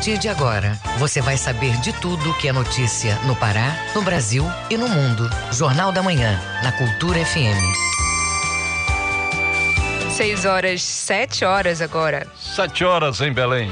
partir de agora, você vai saber de tudo que é notícia no Pará, no Brasil e no mundo. Jornal da Manhã, na Cultura FM. 6 horas, 7 horas agora. 7 horas em Belém.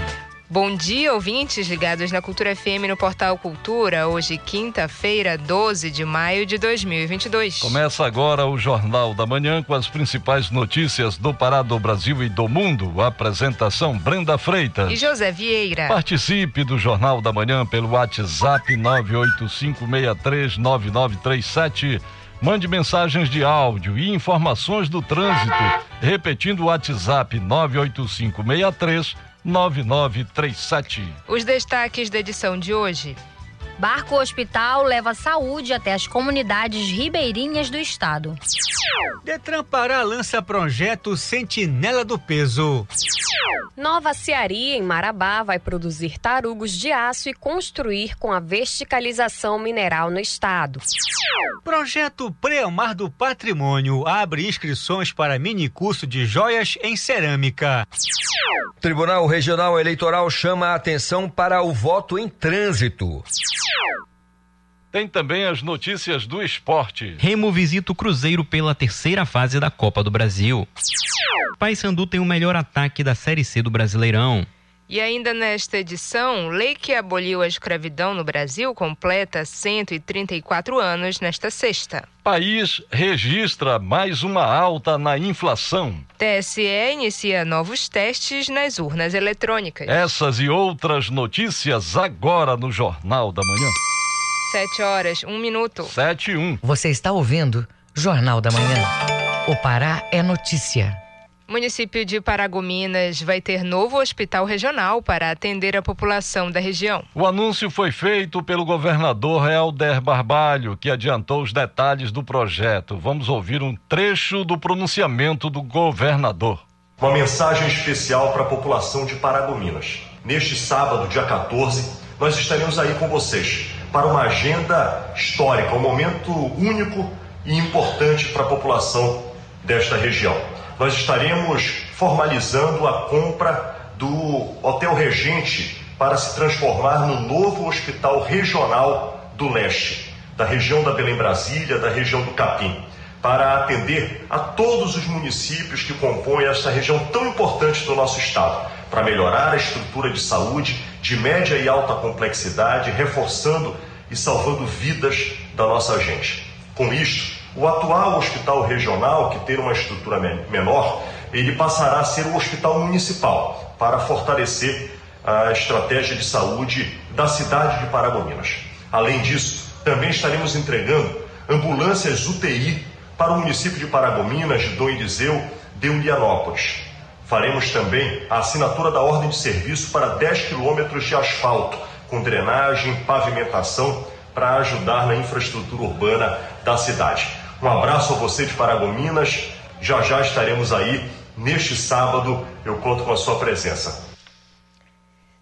Bom dia, ouvintes ligados na Cultura FM no Portal Cultura. Hoje, quinta-feira, 12 de maio de 2022. Começa agora o Jornal da Manhã com as principais notícias do Pará, do Brasil e do mundo. apresentação Brenda Freitas e José Vieira. Participe do Jornal da Manhã pelo WhatsApp 985639937. Mande mensagens de áudio e informações do trânsito, repetindo o WhatsApp 98563 9937. Os destaques da edição de hoje. Barco Hospital leva saúde até as comunidades ribeirinhas do estado. Detran Pará lança projeto Sentinela do Peso. Nova Cearia, em Marabá, vai produzir tarugos de aço e construir com a verticalização mineral no estado. Projeto Preamar do Patrimônio abre inscrições para mini curso de joias em cerâmica. Tribunal Regional Eleitoral chama a atenção para o voto em trânsito. Tem também as notícias do esporte. Remo visita o Cruzeiro pela terceira fase da Copa do Brasil. Paysandu tem o melhor ataque da Série C do Brasileirão. E ainda nesta edição, lei que aboliu a escravidão no Brasil completa 134 anos nesta sexta. País registra mais uma alta na inflação. TSE inicia novos testes nas urnas eletrônicas. Essas e outras notícias agora no Jornal da Manhã. Sete horas, um minuto. Sete e um. Você está ouvindo Jornal da Manhã. O Pará é notícia. O município de Paragominas vai ter novo hospital regional para atender a população da região. O anúncio foi feito pelo governador Helder Barbalho, que adiantou os detalhes do projeto. Vamos ouvir um trecho do pronunciamento do governador. Uma mensagem especial para a população de Paragominas. Neste sábado, dia 14, nós estaremos aí com vocês para uma agenda histórica, um momento único e importante para a população desta região. Nós estaremos formalizando a compra do Hotel Regente para se transformar no novo Hospital Regional do Leste, da região da Belém Brasília, da região do Capim, para atender a todos os municípios que compõem essa região tão importante do nosso estado, para melhorar a estrutura de saúde de média e alta complexidade, reforçando e salvando vidas da nossa gente. Com isto, o atual hospital regional, que tem uma estrutura menor, ele passará a ser um hospital municipal para fortalecer a estratégia de saúde da cidade de Paragominas. Além disso, também estaremos entregando ambulâncias UTI para o município de Paragominas, de Dom Eliseu, de Unianópolis. Faremos também a assinatura da ordem de serviço para 10 quilômetros de asfalto, com drenagem, pavimentação, para ajudar na infraestrutura urbana da cidade. Um abraço a você de Paragominas. Já já estaremos aí neste sábado. Eu conto com a sua presença.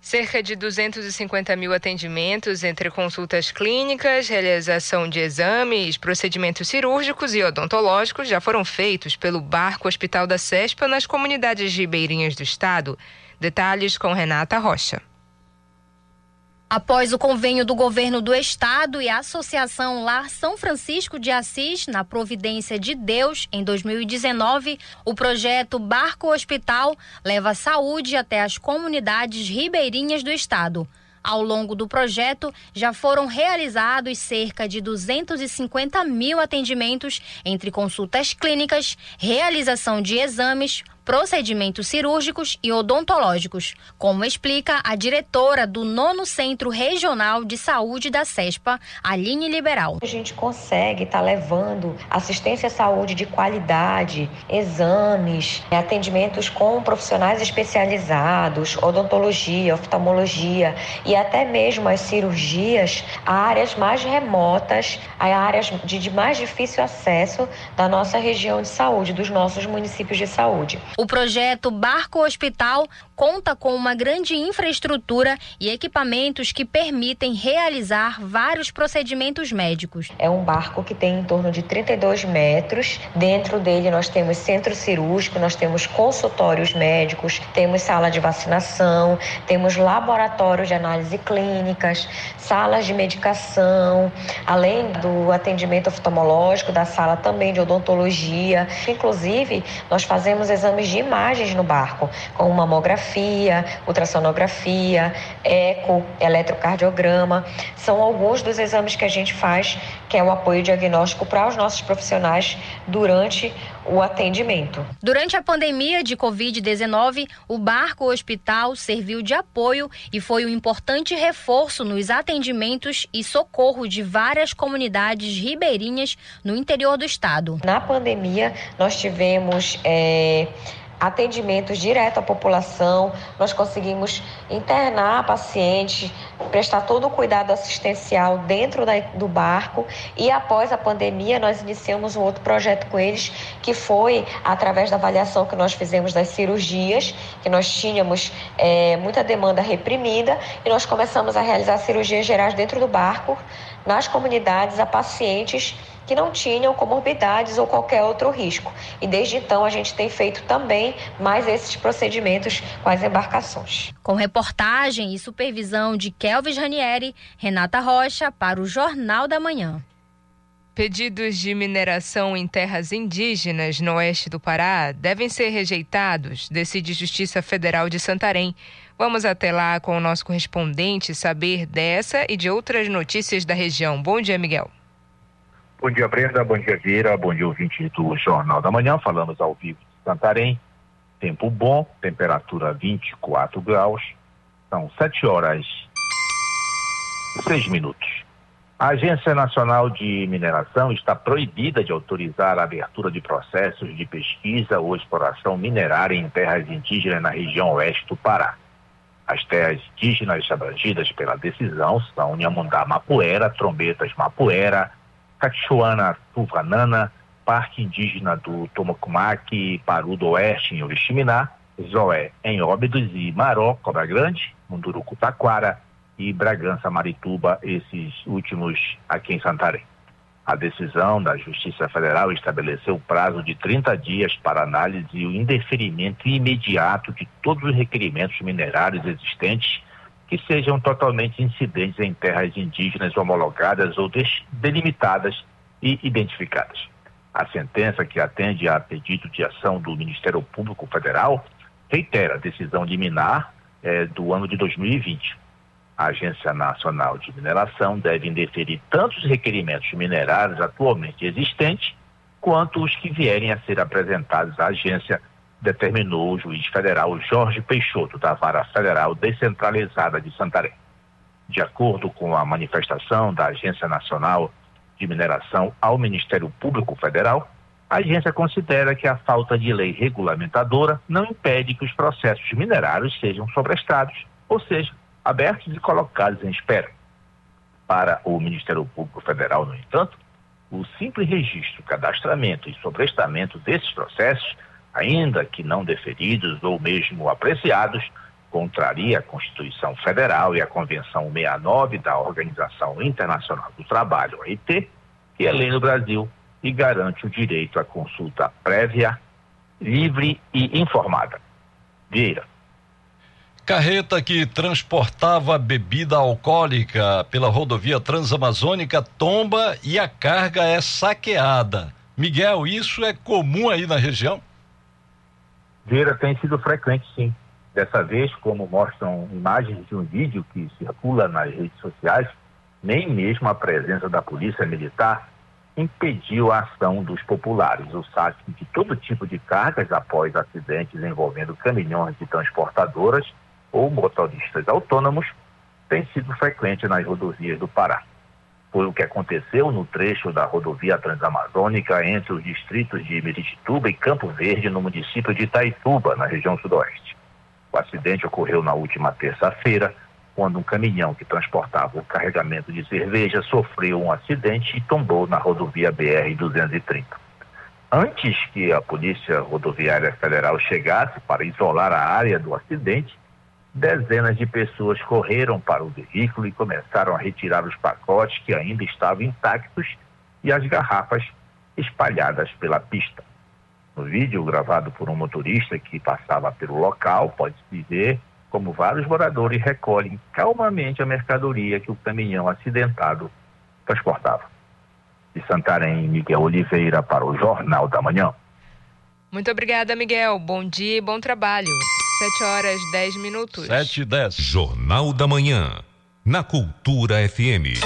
Cerca de 250 mil atendimentos entre consultas clínicas, realização de exames, procedimentos cirúrgicos e odontológicos já foram feitos pelo Barco Hospital da CESPA nas comunidades ribeirinhas do estado. Detalhes com Renata Rocha. Após o convênio do governo do estado e a Associação Lar São Francisco de Assis na Providência de Deus em 2019, o projeto Barco Hospital leva saúde até as comunidades ribeirinhas do estado. Ao longo do projeto, já foram realizados cerca de 250 mil atendimentos entre consultas clínicas, realização de exames, procedimentos cirúrgicos e odontológicos, como explica a diretora do nono Centro Regional de Saúde da CESPA, Aline Liberal. A gente consegue estar tá levando assistência à saúde de qualidade, exames, atendimentos com profissionais especializados, odontologia, oftalmologia e até mesmo as cirurgias a áreas mais remotas, a áreas de mais difícil acesso da nossa região de saúde, dos nossos municípios de saúde. O projeto Barco Hospital conta com uma grande infraestrutura e equipamentos que permitem realizar vários procedimentos médicos. É um barco que tem em torno de 32 metros. Dentro dele nós temos centro cirúrgico, nós temos consultórios médicos, temos sala de vacinação, temos laboratórios de análise clínicas, salas de medicação, além do atendimento oftalmológico, da sala também de odontologia. Inclusive, nós fazemos exames de imagens no barco, com mamografia, ultrassonografia, eco, eletrocardiograma. São alguns dos exames que a gente faz, que é o apoio diagnóstico para os nossos profissionais durante o atendimento. Durante a pandemia de Covid-19, o barco hospital serviu de apoio e foi um importante reforço nos atendimentos e socorro de várias comunidades ribeirinhas no interior do estado. Na pandemia, nós tivemos. É atendimentos direto à população, nós conseguimos internar pacientes, prestar todo o cuidado assistencial dentro da, do barco. E após a pandemia nós iniciamos um outro projeto com eles que foi através da avaliação que nós fizemos das cirurgias, que nós tínhamos é, muita demanda reprimida e nós começamos a realizar cirurgias gerais dentro do barco, nas comunidades, a pacientes que não tinham comorbidades ou qualquer outro risco. E desde então a gente tem feito também mais esses procedimentos com as embarcações. Com reportagem e supervisão de Kelvis Ranieri, Renata Rocha para o Jornal da Manhã. Pedidos de mineração em terras indígenas no oeste do Pará devem ser rejeitados, decide Justiça Federal de Santarém. Vamos até lá com o nosso correspondente saber dessa e de outras notícias da região. Bom dia, Miguel. Bom dia, Brenda. Bom dia, Vieira. Bom dia, ouvinte do Jornal da Manhã. Falamos ao vivo de Santarém. Tempo bom, temperatura 24 graus. São 7 horas e 6 minutos. A Agência Nacional de Mineração está proibida de autorizar a abertura de processos de pesquisa ou exploração minerária em terras indígenas na região oeste do Pará. As terras indígenas abrangidas pela decisão são Nhamundá Mapuera, Trombetas Mapuera, Cachuana Tuvanana, Parque Indígena do Tomocumaque, Paru do Oeste, em Oriximiná, Zoé, em Óbidos e Maró, Cobra Grande, Munduruku Taquara e Bragança Marituba, esses últimos aqui em Santarém. A decisão da Justiça Federal estabeleceu o prazo de 30 dias para análise e o indeferimento imediato de todos os requerimentos minerários existentes que sejam totalmente incidentes em terras indígenas homologadas ou delimitadas e identificadas. A sentença, que atende a pedido de ação do Ministério Público Federal, reitera a decisão liminar eh, do ano de 2020. A Agência Nacional de Mineração deve indeferir tanto os requerimentos minerários atualmente existentes, quanto os que vierem a ser apresentados à agência determinou o juiz federal Jorge Peixoto, da Vara Federal Descentralizada de Santarém. De acordo com a manifestação da Agência Nacional de Mineração ao Ministério Público Federal, a agência considera que a falta de lei regulamentadora não impede que os processos minerários sejam sobrestados, ou seja, abertos e colocados em espera. Para o Ministério Público Federal, no entanto, o simples registro, cadastramento e sobrestamento desses processos ainda que não deferidos ou mesmo apreciados, contraria a Constituição Federal e a Convenção 69 da Organização Internacional do Trabalho, OIT, que é lei no Brasil e garante o direito à consulta prévia, livre e informada. Vieira. Carreta que transportava bebida alcoólica pela rodovia transamazônica tomba e a carga é saqueada. Miguel, isso é comum aí na região? Vieira tem sido frequente, sim. Dessa vez, como mostram imagens de um vídeo que circula nas redes sociais, nem mesmo a presença da polícia militar impediu a ação dos populares. O saque de todo tipo de cargas após acidentes envolvendo caminhões de transportadoras ou motoristas autônomos tem sido frequente nas rodovias do Pará foi o que aconteceu no trecho da rodovia transamazônica entre os distritos de Miritituba e Campo Verde, no município de Itaituba, na região sudoeste. O acidente ocorreu na última terça-feira, quando um caminhão que transportava o carregamento de cerveja sofreu um acidente e tombou na rodovia BR-230. Antes que a Polícia Rodoviária Federal chegasse para isolar a área do acidente, dezenas de pessoas correram para o veículo e começaram a retirar os pacotes que ainda estavam intactos e as garrafas espalhadas pela pista. No vídeo gravado por um motorista que passava pelo local, pode-se ver como vários moradores recolhem calmamente a mercadoria que o caminhão acidentado transportava de Santarém, Miguel Oliveira, para o Jornal da Manhã. Muito obrigada, Miguel. Bom dia e bom trabalho. 7 horas 10 minutos. 7 e 10. Jornal da Manhã, na Cultura FM.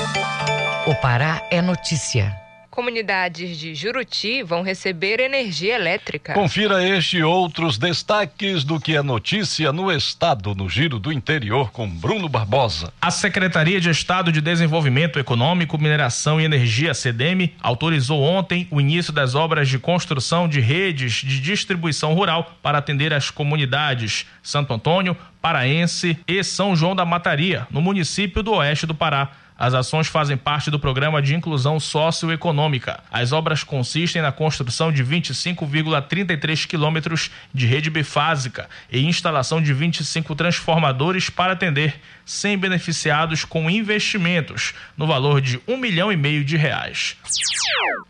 O Pará é notícia comunidades de Juruti vão receber energia elétrica. Confira este e outros destaques do que é notícia no estado, no Giro do Interior, com Bruno Barbosa. A Secretaria de Estado de Desenvolvimento Econômico, Mineração e Energia, CDM, autorizou ontem o início das obras de construção de redes de distribuição rural para atender as comunidades Santo Antônio, Paraense e São João da Mataria, no município do Oeste do Pará. As ações fazem parte do programa de inclusão socioeconômica. As obras consistem na construção de 25,33 quilômetros de rede bifásica e instalação de 25 transformadores para atender 100 beneficiados com investimentos no valor de um milhão e meio de reais.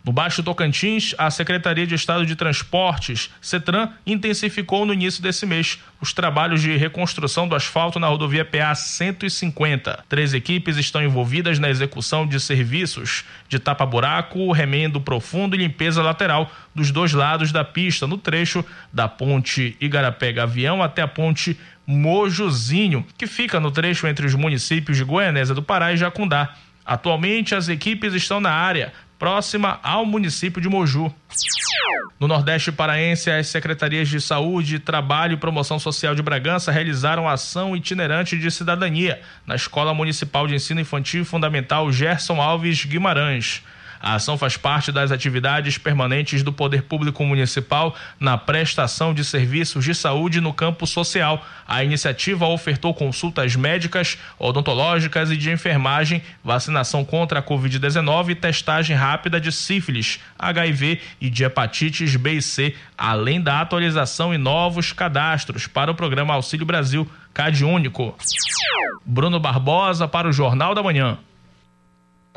No Baixo Tocantins, a Secretaria de Estado de Transportes, CETRAN, intensificou no início desse mês os trabalhos de reconstrução do asfalto na rodovia PA 150. Três equipes estão envolvidas na execução de serviços de tapa-buraco, remendo profundo e limpeza lateral dos dois lados da pista, no trecho da ponte Igarapé-Gavião até a ponte Mojuzinho, que fica no trecho entre os municípios de Goianésia do Pará e Jacundá. Atualmente, as equipes estão na área, próxima ao município de Moju. No Nordeste Paraense, as secretarias de Saúde, Trabalho e Promoção Social de Bragança realizaram ação itinerante de cidadania na Escola Municipal de Ensino Infantil Fundamental Gerson Alves Guimarães. A ação faz parte das atividades permanentes do Poder Público Municipal na prestação de serviços de saúde no campo social. A iniciativa ofertou consultas médicas, odontológicas e de enfermagem, vacinação contra a Covid-19 e testagem rápida de sífilis, HIV e de hepatites B e C, além da atualização e novos cadastros para o programa Auxílio Brasil, CAD Único. Bruno Barbosa para o Jornal da Manhã.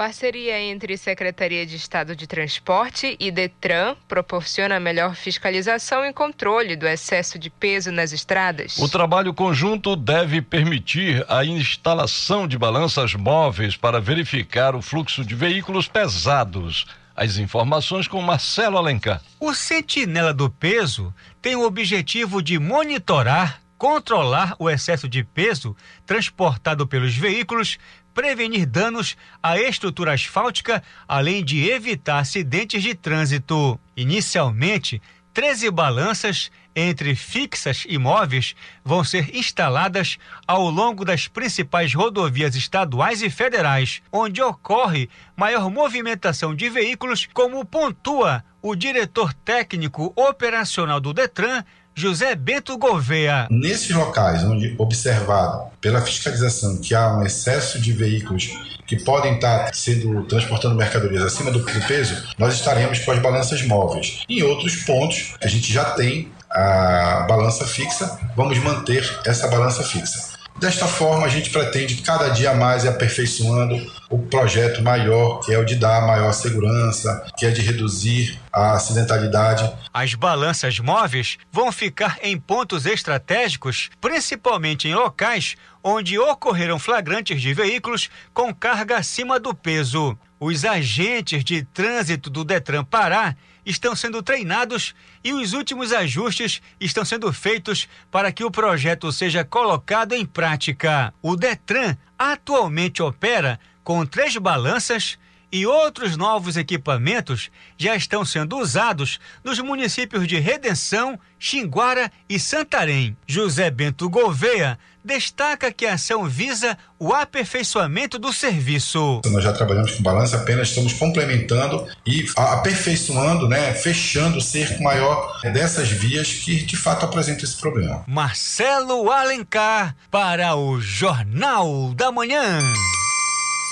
Parceria entre Secretaria de Estado de Transporte e Detran proporciona melhor fiscalização e controle do excesso de peso nas estradas. O trabalho conjunto deve permitir a instalação de balanças móveis para verificar o fluxo de veículos pesados. As informações com Marcelo Alencar. O Sentinela do Peso tem o objetivo de monitorar controlar o excesso de peso transportado pelos veículos, prevenir danos à estrutura asfáltica, além de evitar acidentes de trânsito. Inicialmente, 13 balanças entre fixas e móveis vão ser instaladas ao longo das principais rodovias estaduais e federais, onde ocorre maior movimentação de veículos, como pontua o diretor técnico operacional do Detran, José Bento Gouveia. Nesses locais onde observado pela fiscalização que há um excesso de veículos que podem estar sendo transportando mercadorias acima do peso, nós estaremos com as balanças móveis. Em outros pontos, a gente já tem a balança fixa, vamos manter essa balança fixa. Desta forma, a gente pretende cada dia mais ir aperfeiçoando o projeto maior, que é o de dar maior segurança, que é de reduzir a acidentalidade. As balanças móveis vão ficar em pontos estratégicos, principalmente em locais onde ocorreram flagrantes de veículos com carga acima do peso. Os agentes de trânsito do Detran Pará estão sendo treinados e os últimos ajustes estão sendo feitos para que o projeto seja colocado em prática. O Detran atualmente opera com três balanças e outros novos equipamentos já estão sendo usados nos municípios de Redenção, Xinguara e Santarém. José Bento Gouveia destaca que a ação visa o aperfeiçoamento do serviço. Nós já trabalhamos com balança, apenas estamos complementando e aperfeiçoando, né, fechando o cerco maior dessas vias que de fato apresentam esse problema. Marcelo Alencar para o Jornal da Manhã.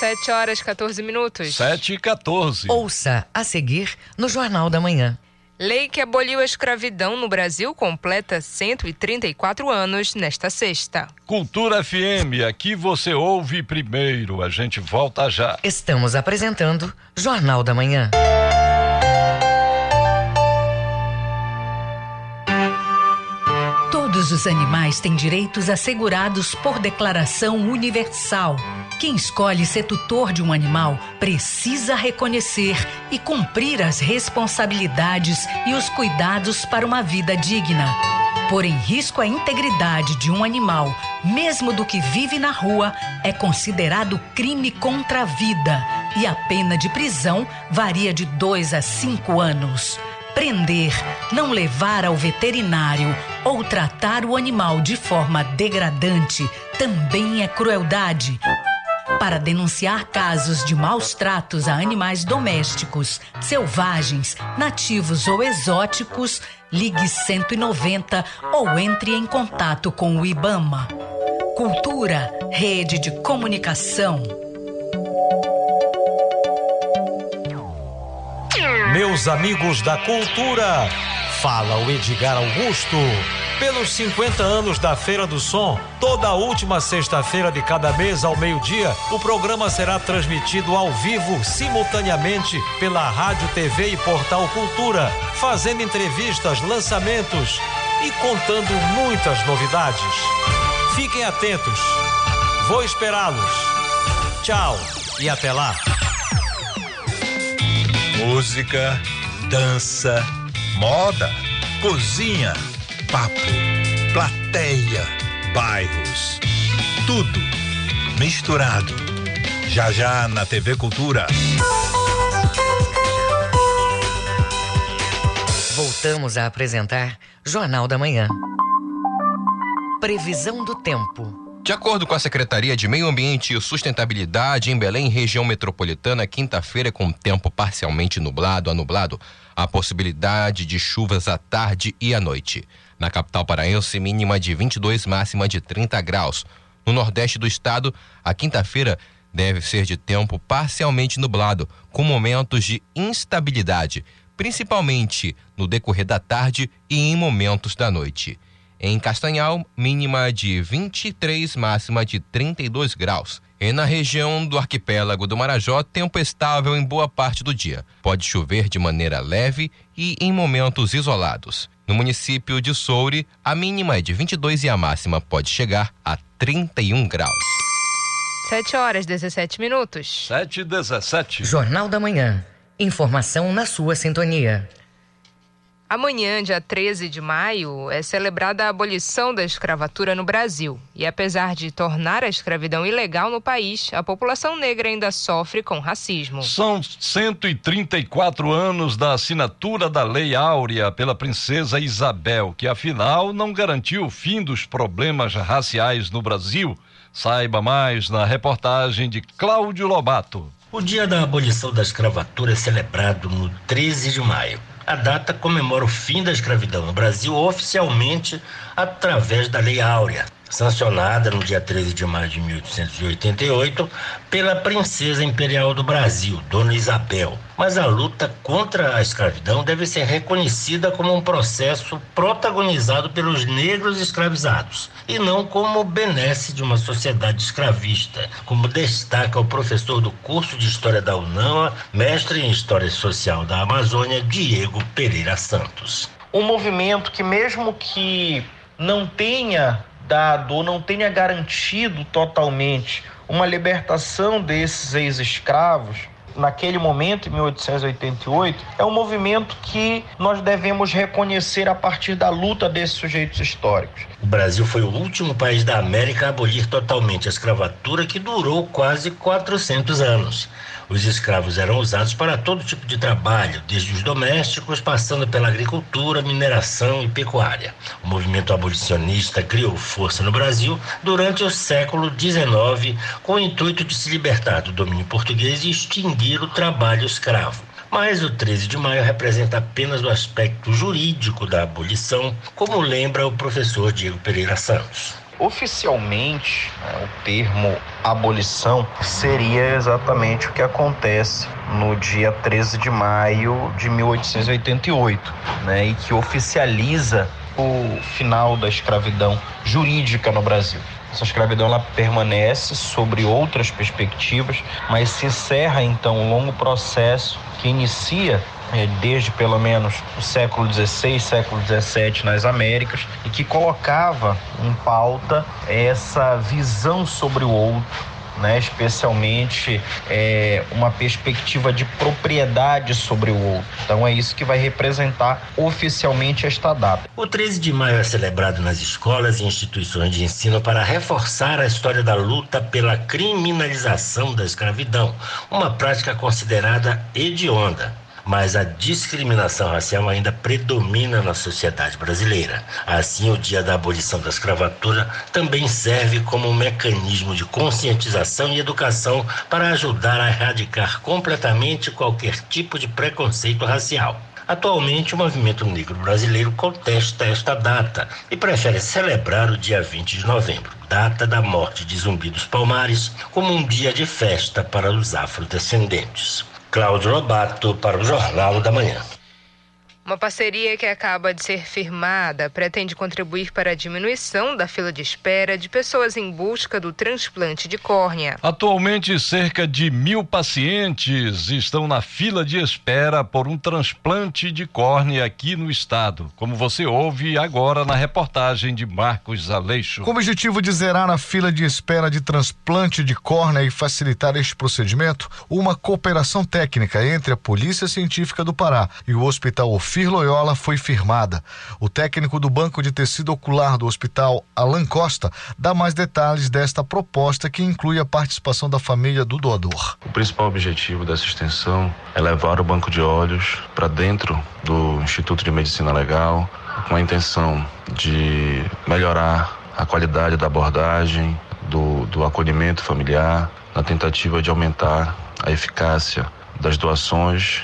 7 horas 14 minutos. 7 e 14. Ouça a seguir no Jornal da Manhã. Lei que aboliu a escravidão no Brasil completa 134 anos nesta sexta. Cultura FM, aqui você ouve primeiro. A gente volta já. Estamos apresentando Jornal da Manhã. Todos os animais têm direitos assegurados por declaração universal. Quem escolhe ser tutor de um animal precisa reconhecer e cumprir as responsabilidades e os cuidados para uma vida digna. Pôr em risco a integridade de um animal, mesmo do que vive na rua, é considerado crime contra a vida e a pena de prisão varia de dois a cinco anos. Prender, não levar ao veterinário ou tratar o animal de forma degradante também é crueldade. Para denunciar casos de maus tratos a animais domésticos, selvagens, nativos ou exóticos, ligue 190 ou entre em contato com o IBAMA. Cultura, rede de comunicação. Meus amigos da cultura, fala o Edgar Augusto. Pelos 50 anos da Feira do Som, toda última sexta-feira de cada mês ao meio-dia, o programa será transmitido ao vivo, simultaneamente, pela Rádio, TV e Portal Cultura, fazendo entrevistas, lançamentos e contando muitas novidades. Fiquem atentos. Vou esperá-los. Tchau e até lá. Música, dança, moda, cozinha, papo, plateia, bairros. Tudo misturado. Já já na TV Cultura. Voltamos a apresentar Jornal da Manhã. Previsão do tempo. De acordo com a Secretaria de Meio Ambiente e Sustentabilidade, em Belém, região metropolitana, quinta-feira com tempo parcialmente nublado a nublado, há possibilidade de chuvas à tarde e à noite. Na capital paraense, mínima de 22, máxima de 30 graus. No nordeste do estado, a quinta-feira deve ser de tempo parcialmente nublado, com momentos de instabilidade, principalmente no decorrer da tarde e em momentos da noite. Em Castanhal, mínima de 23, máxima de 32 graus. E na região do arquipélago do Marajó, tempo estável em boa parte do dia. Pode chover de maneira leve e em momentos isolados. No município de Soure, a mínima é de 22 e a máxima pode chegar a 31 graus. 7 horas 17 minutos. 7 e 17. Jornal da Manhã. Informação na sua sintonia. Amanhã, dia 13 de maio, é celebrada a abolição da escravatura no Brasil. E apesar de tornar a escravidão ilegal no país, a população negra ainda sofre com racismo. São 134 anos da assinatura da Lei Áurea pela princesa Isabel, que afinal não garantiu o fim dos problemas raciais no Brasil. Saiba mais na reportagem de Cláudio Lobato. O dia da abolição da escravatura é celebrado no 13 de maio. A data comemora o fim da escravidão no Brasil oficialmente através da Lei Áurea, sancionada no dia 13 de maio de 1888 pela princesa imperial do Brasil, Dona Isabel. Mas a luta contra a escravidão deve ser reconhecida como um processo protagonizado pelos negros escravizados e não como benesse de uma sociedade escravista, como destaca o professor do curso de História da UNAMA, mestre em História Social da Amazônia, Diego Pereira Santos. Um movimento que mesmo que não tenha dado ou não tenha garantido totalmente uma libertação desses ex-escravos, naquele momento, em 1888, é um movimento que nós devemos reconhecer a partir da luta desses sujeitos históricos. O Brasil foi o último país da América a abolir totalmente a escravatura, que durou quase 400 anos. Os escravos eram usados para todo tipo de trabalho, desde os domésticos, passando pela agricultura, mineração e pecuária. O movimento abolicionista criou força no Brasil durante o século XIX, com o intuito de se libertar do domínio português e extinguir o trabalho escravo. Mas o 13 de maio representa apenas o aspecto jurídico da abolição, como lembra o professor Diego Pereira Santos. Oficialmente, né, o termo abolição seria exatamente o que acontece no dia 13 de maio de 1888, né, e que oficializa o final da escravidão jurídica no Brasil. Essa escravidão ela permanece sobre outras perspectivas, mas se encerra então um longo processo que inicia desde pelo menos o século XVI, século XVII nas Américas e que colocava em pauta essa visão sobre o outro né, especialmente é, uma perspectiva de propriedade sobre o outro. Então é isso que vai representar oficialmente esta data. O 13 de maio é celebrado nas escolas e instituições de ensino para reforçar a história da luta pela criminalização da escravidão, uma prática considerada hedionda mas a discriminação racial ainda predomina na sociedade brasileira. Assim, o dia da abolição da escravatura também serve como um mecanismo de conscientização e educação para ajudar a erradicar completamente qualquer tipo de preconceito racial. Atualmente, o movimento negro brasileiro contesta esta data e prefere celebrar o dia 20 de novembro, data da morte de Zumbi dos Palmares, como um dia de festa para os afrodescendentes. Cláudio Lobato para o Jornal da Manhã. Uma parceria que acaba de ser firmada pretende contribuir para a diminuição da fila de espera de pessoas em busca do transplante de córnea. Atualmente, cerca de mil pacientes estão na fila de espera por um transplante de córnea aqui no estado, como você ouve agora na reportagem de Marcos Aleixo. Com o objetivo de zerar a fila de espera de transplante de córnea e facilitar este procedimento, uma cooperação técnica entre a Polícia Científica do Pará e o Hospital Ofir Loyola foi firmada. O técnico do Banco de Tecido Ocular do Hospital, Alan Costa, dá mais detalhes desta proposta que inclui a participação da família do doador. O principal objetivo dessa extensão é levar o banco de olhos para dentro do Instituto de Medicina Legal, com a intenção de melhorar a qualidade da abordagem, do, do acolhimento familiar, na tentativa de aumentar a eficácia das doações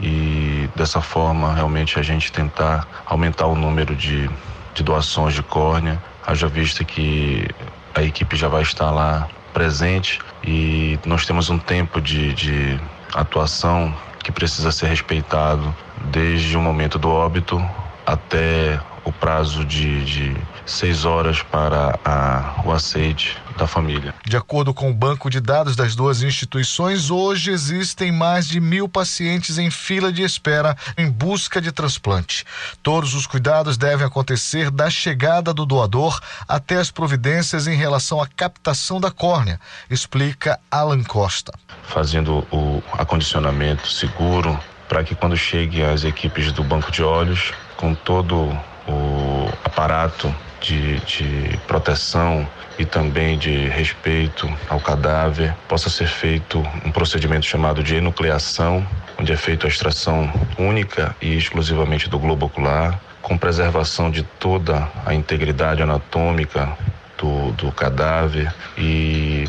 e dessa forma realmente a gente tentar aumentar o número de, de doações de córnea, haja vista que a equipe já vai estar lá presente e nós temos um tempo de, de atuação que precisa ser respeitado desde o momento do óbito até o prazo de, de seis horas para a, o aceite da família. De acordo com o banco de dados das duas instituições, hoje existem mais de mil pacientes em fila de espera em busca de transplante. Todos os cuidados devem acontecer da chegada do doador até as providências em relação à captação da córnea, explica Alan Costa. Fazendo o acondicionamento seguro para que quando chegue as equipes do banco de olhos, com todo o aparato de, de proteção e também de respeito ao cadáver, possa ser feito um procedimento chamado de enucleação, onde é feita a extração única e exclusivamente do globo ocular, com preservação de toda a integridade anatômica do, do cadáver e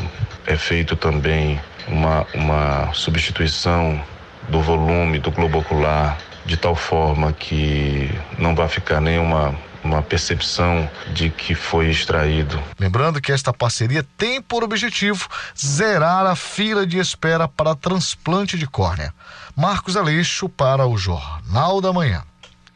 é feito também uma, uma substituição do volume do globo ocular de tal forma que não vai ficar nenhuma uma percepção de que foi extraído. Lembrando que esta parceria tem por objetivo zerar a fila de espera para transplante de córnea. Marcos Aleixo para o Jornal da Manhã.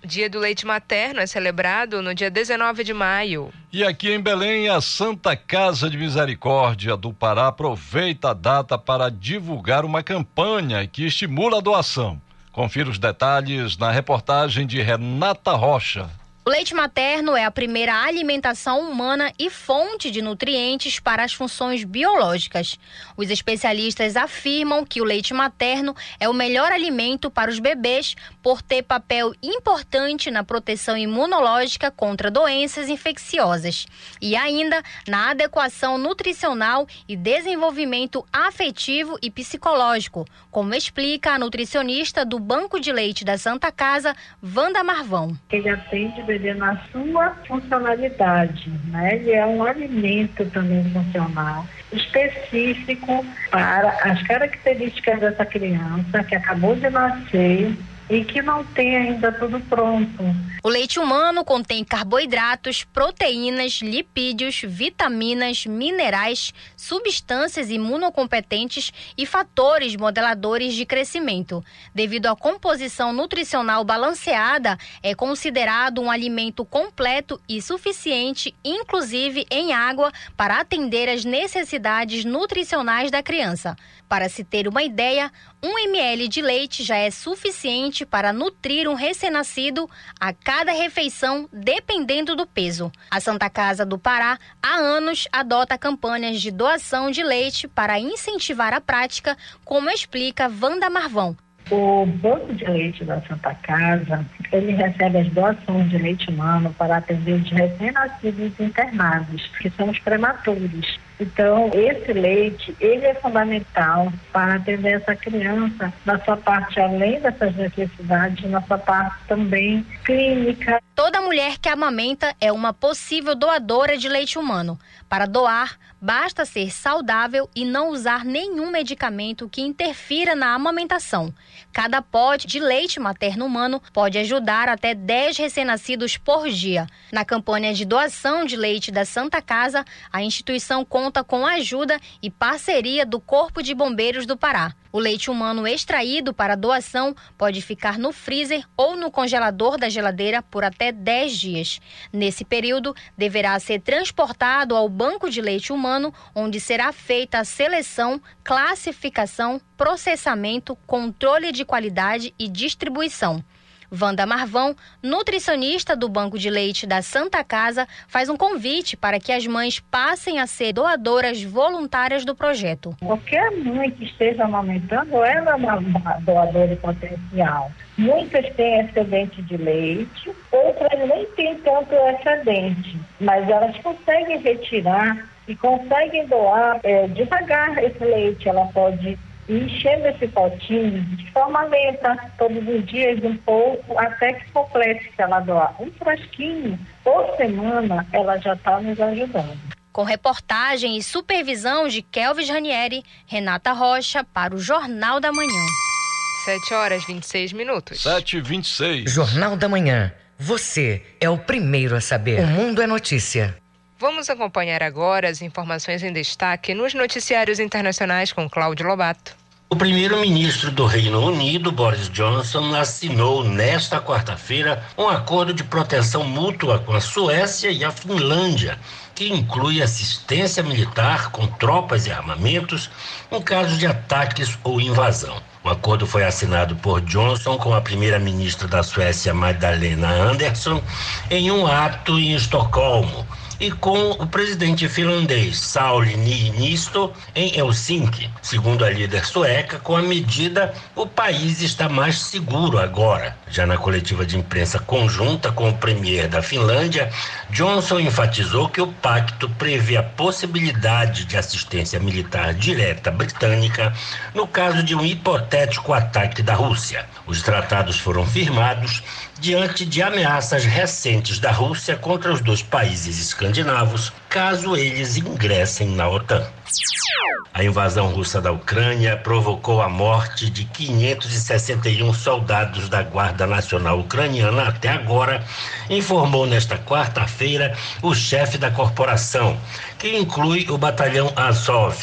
O Dia do Leite Materno é celebrado no dia 19 de maio. E aqui em Belém, a Santa Casa de Misericórdia do Pará aproveita a data para divulgar uma campanha que estimula a doação. Confira os detalhes na reportagem de Renata Rocha. O leite materno é a primeira alimentação humana e fonte de nutrientes para as funções biológicas. Os especialistas afirmam que o leite materno é o melhor alimento para os bebês por ter papel importante na proteção imunológica contra doenças infecciosas e ainda na adequação nutricional e desenvolvimento afetivo e psicológico, como explica a nutricionista do Banco de Leite da Santa Casa, Wanda Marvão. Ele atende bebê na sua funcionalidade, né? Ele é um alimento também funcional específico para as características dessa criança que acabou de nascer e que não tem ainda tudo pronto. O leite humano contém carboidratos, proteínas, lipídios, vitaminas, minerais, substâncias imunocompetentes e fatores modeladores de crescimento. Devido à composição nutricional balanceada, é considerado um alimento completo e suficiente, inclusive em água, para atender às necessidades nutricionais da criança. Para se ter uma ideia, 1 ml de leite já é suficiente para nutrir um recém-nascido a cada refeição, dependendo do peso. A Santa Casa do Pará, há anos, adota campanhas de doação de leite para incentivar a prática, como explica Wanda Marvão. O Banco de Leite da Santa Casa, ele recebe as doações de leite humano para atender os recém-nascidos internados, que são os prematuros. Então, esse leite, ele é fundamental para atender essa criança na sua parte, além dessas necessidades, na sua parte também clínica. Toda mulher que amamenta é uma possível doadora de leite humano. Para doar, basta ser saudável e não usar nenhum medicamento que interfira na amamentação. Cada pote de leite materno humano pode ajudar até 10 recém-nascidos por dia. Na campanha de doação de leite da Santa Casa, a instituição conta com a ajuda e parceria do Corpo de Bombeiros do Pará. O leite humano extraído para doação pode ficar no freezer ou no congelador da geladeira por até 10 dias. Nesse período, deverá ser transportado ao banco de leite humano, onde será feita a seleção, classificação, processamento, controle de qualidade e distribuição. Wanda Marvão, nutricionista do Banco de Leite da Santa Casa, faz um convite para que as mães passem a ser doadoras voluntárias do projeto. Qualquer mãe que esteja amamentando, ela é uma doadora potencial. Muitas têm excedente de leite, outras nem têm tanto excedente, mas elas conseguem retirar e conseguem doar é, devagar esse leite. Ela pode e enchendo esse potinho de forma lenta, todos os dias um pouco, até que complete, se ela doar um frasquinho por semana, ela já está nos ajudando. Com reportagem e supervisão de Kelvis Ranieri, Renata Rocha, para o Jornal da Manhã. 7 horas 26 minutos. 7 e 26 Jornal da Manhã. Você é o primeiro a saber. O mundo é notícia. Vamos acompanhar agora as informações em destaque nos noticiários internacionais com Cláudio Lobato. O primeiro-ministro do Reino Unido, Boris Johnson, assinou nesta quarta-feira um acordo de proteção mútua com a Suécia e a Finlândia, que inclui assistência militar com tropas e armamentos em caso de ataques ou invasão. O acordo foi assinado por Johnson com a primeira-ministra da Suécia, Magdalena Andersson, em um ato em Estocolmo e com o presidente finlandês Sauli Niinisto em Helsinki. Segundo a líder sueca, com a medida, o país está mais seguro agora. Já na coletiva de imprensa conjunta com o premier da Finlândia, Johnson enfatizou que o pacto prevê a possibilidade de assistência militar direta britânica no caso de um hipotético ataque da Rússia. Os tratados foram firmados diante de ameaças recentes da Rússia contra os dois países escandinavos, caso eles ingressem na OTAN. A invasão russa da Ucrânia provocou a morte de 561 soldados da Guarda Nacional Ucraniana até agora, informou nesta quarta-feira o chefe da corporação, que inclui o batalhão Azov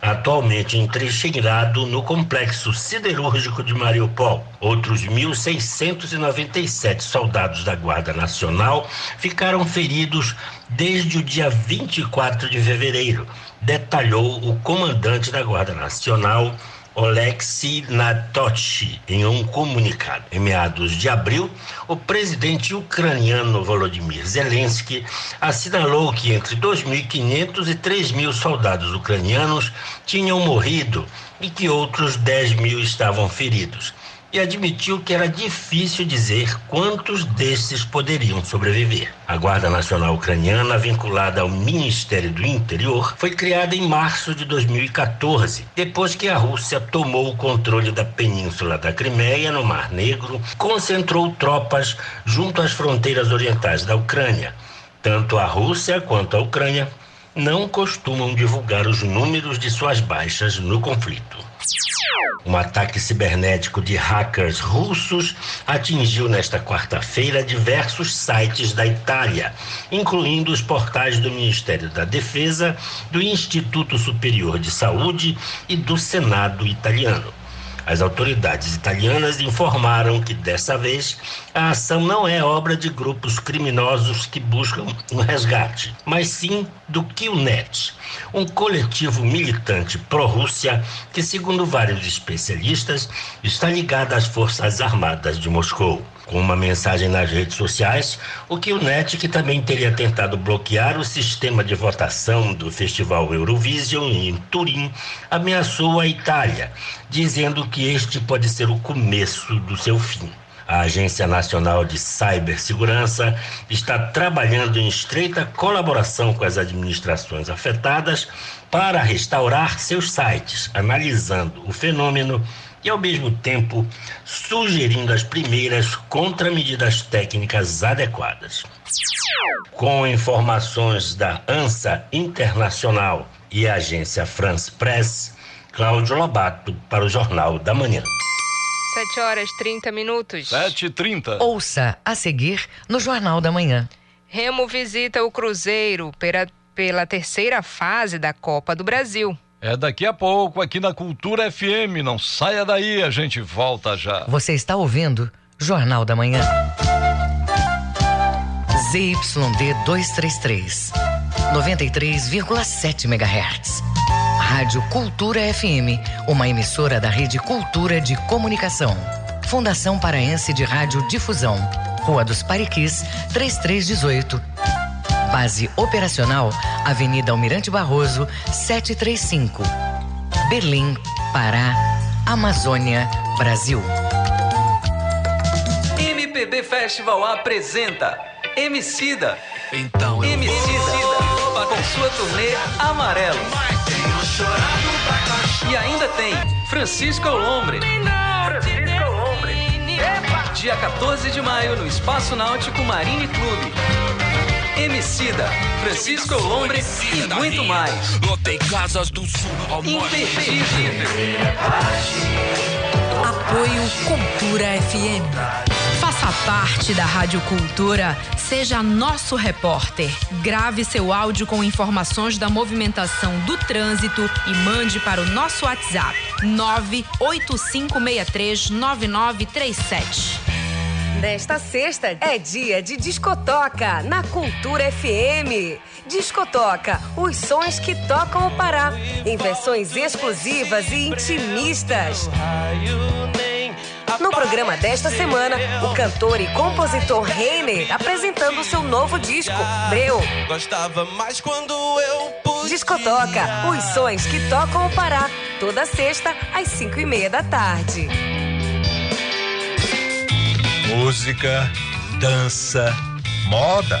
atualmente entrincheirado no complexo siderúrgico de Mariupol. Outros 1.697 soldados da Guarda Nacional ficaram feridos desde o dia 24 de fevereiro, detalhou o comandante da Guarda Nacional, Oleksiy Natochi em um comunicado. Em meados de abril, o presidente ucraniano Volodymyr Zelensky assinalou que entre 2.500 e 3.000 soldados ucranianos tinham morrido e que outros 10 mil estavam feridos e admitiu que era difícil dizer quantos desses poderiam sobreviver. A Guarda Nacional Ucraniana, vinculada ao Ministério do Interior, foi criada em março de 2014, depois que a Rússia tomou o controle da península da Crimeia, no Mar Negro, concentrou tropas junto às fronteiras orientais da Ucrânia. Tanto a Rússia quanto a Ucrânia não costumam divulgar os números de suas baixas no conflito. Um ataque cibernético de hackers russos atingiu nesta quarta-feira diversos sites da Itália, incluindo os portais do Ministério da Defesa, do Instituto Superior de Saúde e do Senado italiano. As autoridades italianas informaram que dessa vez a ação não é obra de grupos criminosos que buscam um resgate, mas sim do QNet, um coletivo militante pró-Rússia que, segundo vários especialistas, está ligado às Forças Armadas de Moscou com uma mensagem nas redes sociais, o que o NET, que também teria tentado bloquear o sistema de votação do Festival Eurovision em Turim, ameaçou a Itália, dizendo que este pode ser o começo do seu fim. A Agência Nacional de Cibersegurança está trabalhando em estreita colaboração com as administrações afetadas para restaurar seus sites, analisando o fenômeno e, ao mesmo tempo, sugerindo as primeiras contramedidas técnicas adequadas. Com informações da ANSA Internacional e a agência France Press, Cláudio Lobato para o Jornal da Manhã. 7 horas 30 minutos. 7h30. Ouça a seguir no Jornal da Manhã. Remo visita o Cruzeiro pela, pela terceira fase da Copa do Brasil. É daqui a pouco aqui na Cultura FM. Não saia daí, a gente volta já. Você está ouvindo Jornal da Manhã. ZYD 233, 93,7 MHz. Rádio Cultura FM, uma emissora da Rede Cultura de Comunicação. Fundação Paraense de Rádio Difusão. Rua dos Pariquis, 3318. Base operacional, Avenida Almirante Barroso, 735. Berlim, Pará, Amazônia, Brasil. MPB Festival apresenta Emicida. Então Emicida, com sua turnê Amarelo. E ainda tem Francisco Lombre. Francisco Lombre. Dia 14 de maio no Espaço Náutico Marine Clube. Emicida, Francisco Lombre e muito mais. Lotei casas do sul ao. Apoio Cultura FM. Faça parte da Rádio Cultura. Seja nosso repórter. Grave seu áudio com informações da movimentação do trânsito e mande para o nosso WhatsApp 985639937. Nesta sexta é dia de discotoca na Cultura FM. Discotoca, os sons que tocam o Pará, em versões exclusivas e intimistas. No programa desta semana, o cantor e compositor Reiner apresentando seu novo disco, Breu. Gostava mais quando eu. Discotoca, os sons que tocam o Pará, toda sexta às cinco e meia da tarde. Música, dança, moda,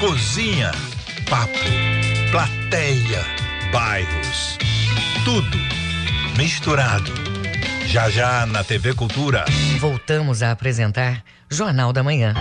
cozinha, papo, plateia, bairros. Tudo misturado. Já já na TV Cultura. Voltamos a apresentar Jornal da Manhã.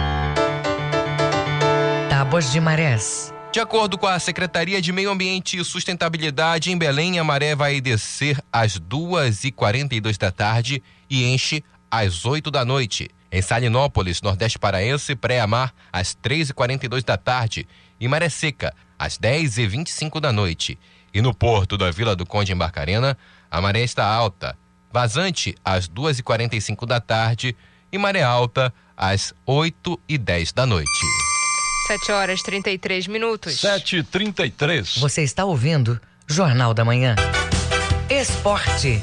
Tábuas de marés. De acordo com a Secretaria de Meio Ambiente e Sustentabilidade, em Belém, a maré vai descer às 2h42 da tarde e enche às 8 da noite. Em Salinópolis, Nordeste Paraense, pré-amar, às 3h42 da tarde. E Maré Seca, às 10h25 da noite. E no porto da Vila do Conde, em Barcarena, a maré está alta. Vazante, às 2h45 da tarde. E maré alta, às 8h10 da noite. 7 horas 33 minutos. 7h33. Você está ouvindo Jornal da Manhã. Esporte.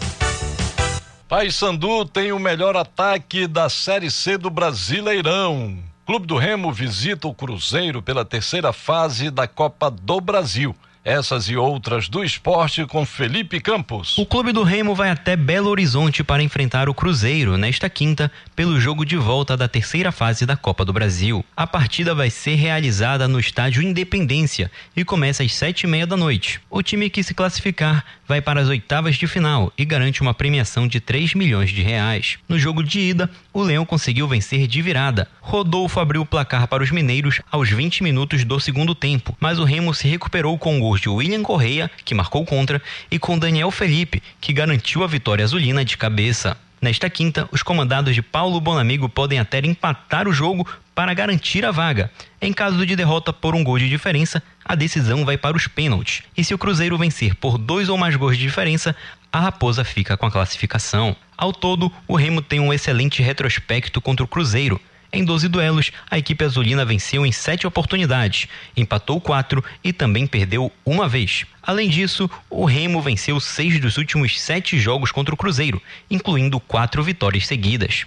Paysandu tem o melhor ataque da Série C do Brasileirão. Clube do Remo visita o Cruzeiro pela terceira fase da Copa do Brasil. Essas e outras do esporte com Felipe Campos. O Clube do Remo vai até Belo Horizonte para enfrentar o Cruzeiro nesta quinta pelo jogo de volta da terceira fase da Copa do Brasil. A partida vai ser realizada no estádio Independência e começa às sete e meia da noite. O time que se classificar vai para as oitavas de final e garante uma premiação de 3 milhões de reais. No jogo de ida, o Leão conseguiu vencer de virada. Rodolfo abriu o placar para os mineiros aos 20 minutos do segundo tempo, mas o Remo se recuperou com o gols de William Correia, que marcou contra, e com Daniel Felipe, que garantiu a vitória azulina de cabeça. Nesta quinta, os comandados de Paulo Bonamigo podem até empatar o jogo para garantir a vaga. Em caso de derrota por um gol de diferença, a decisão vai para os pênaltis. E se o Cruzeiro vencer por dois ou mais gols de diferença, a Raposa fica com a classificação. Ao todo, o Remo tem um excelente retrospecto contra o Cruzeiro. Em 12 duelos, a equipe azulina venceu em 7 oportunidades, empatou 4 e também perdeu uma vez. Além disso, o Remo venceu seis dos últimos sete jogos contra o Cruzeiro, incluindo quatro vitórias seguidas.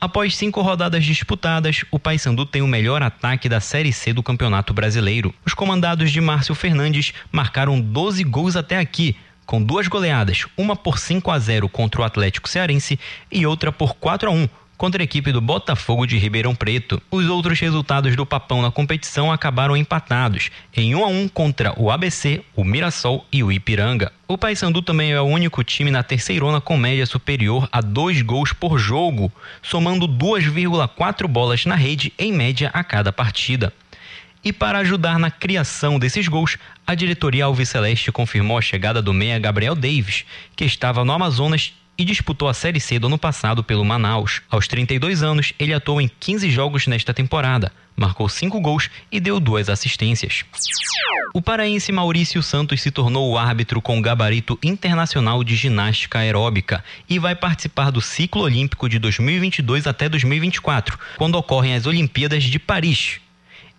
Após cinco rodadas disputadas, o Paysandu tem o melhor ataque da Série C do Campeonato Brasileiro. Os comandados de Márcio Fernandes marcaram 12 gols até aqui, com duas goleadas, uma por 5 a 0 contra o Atlético Cearense e outra por 4 a 1 contra a equipe do Botafogo de Ribeirão Preto. Os outros resultados do Papão na competição acabaram empatados, em 1 a 1 contra o ABC, o Mirassol e o Ipiranga. O Paysandu também é o único time na terceirona com média superior a dois gols por jogo, somando 2,4 bolas na rede em média a cada partida. E para ajudar na criação desses gols, a diretoria Alviceleste confirmou a chegada do meia Gabriel Davis, que estava no Amazonas e disputou a Série C do ano passado pelo Manaus. Aos 32 anos, ele atuou em 15 jogos nesta temporada, marcou 5 gols e deu duas assistências. O paraense Maurício Santos se tornou o árbitro com gabarito internacional de ginástica aeróbica e vai participar do ciclo olímpico de 2022 até 2024, quando ocorrem as Olimpíadas de Paris.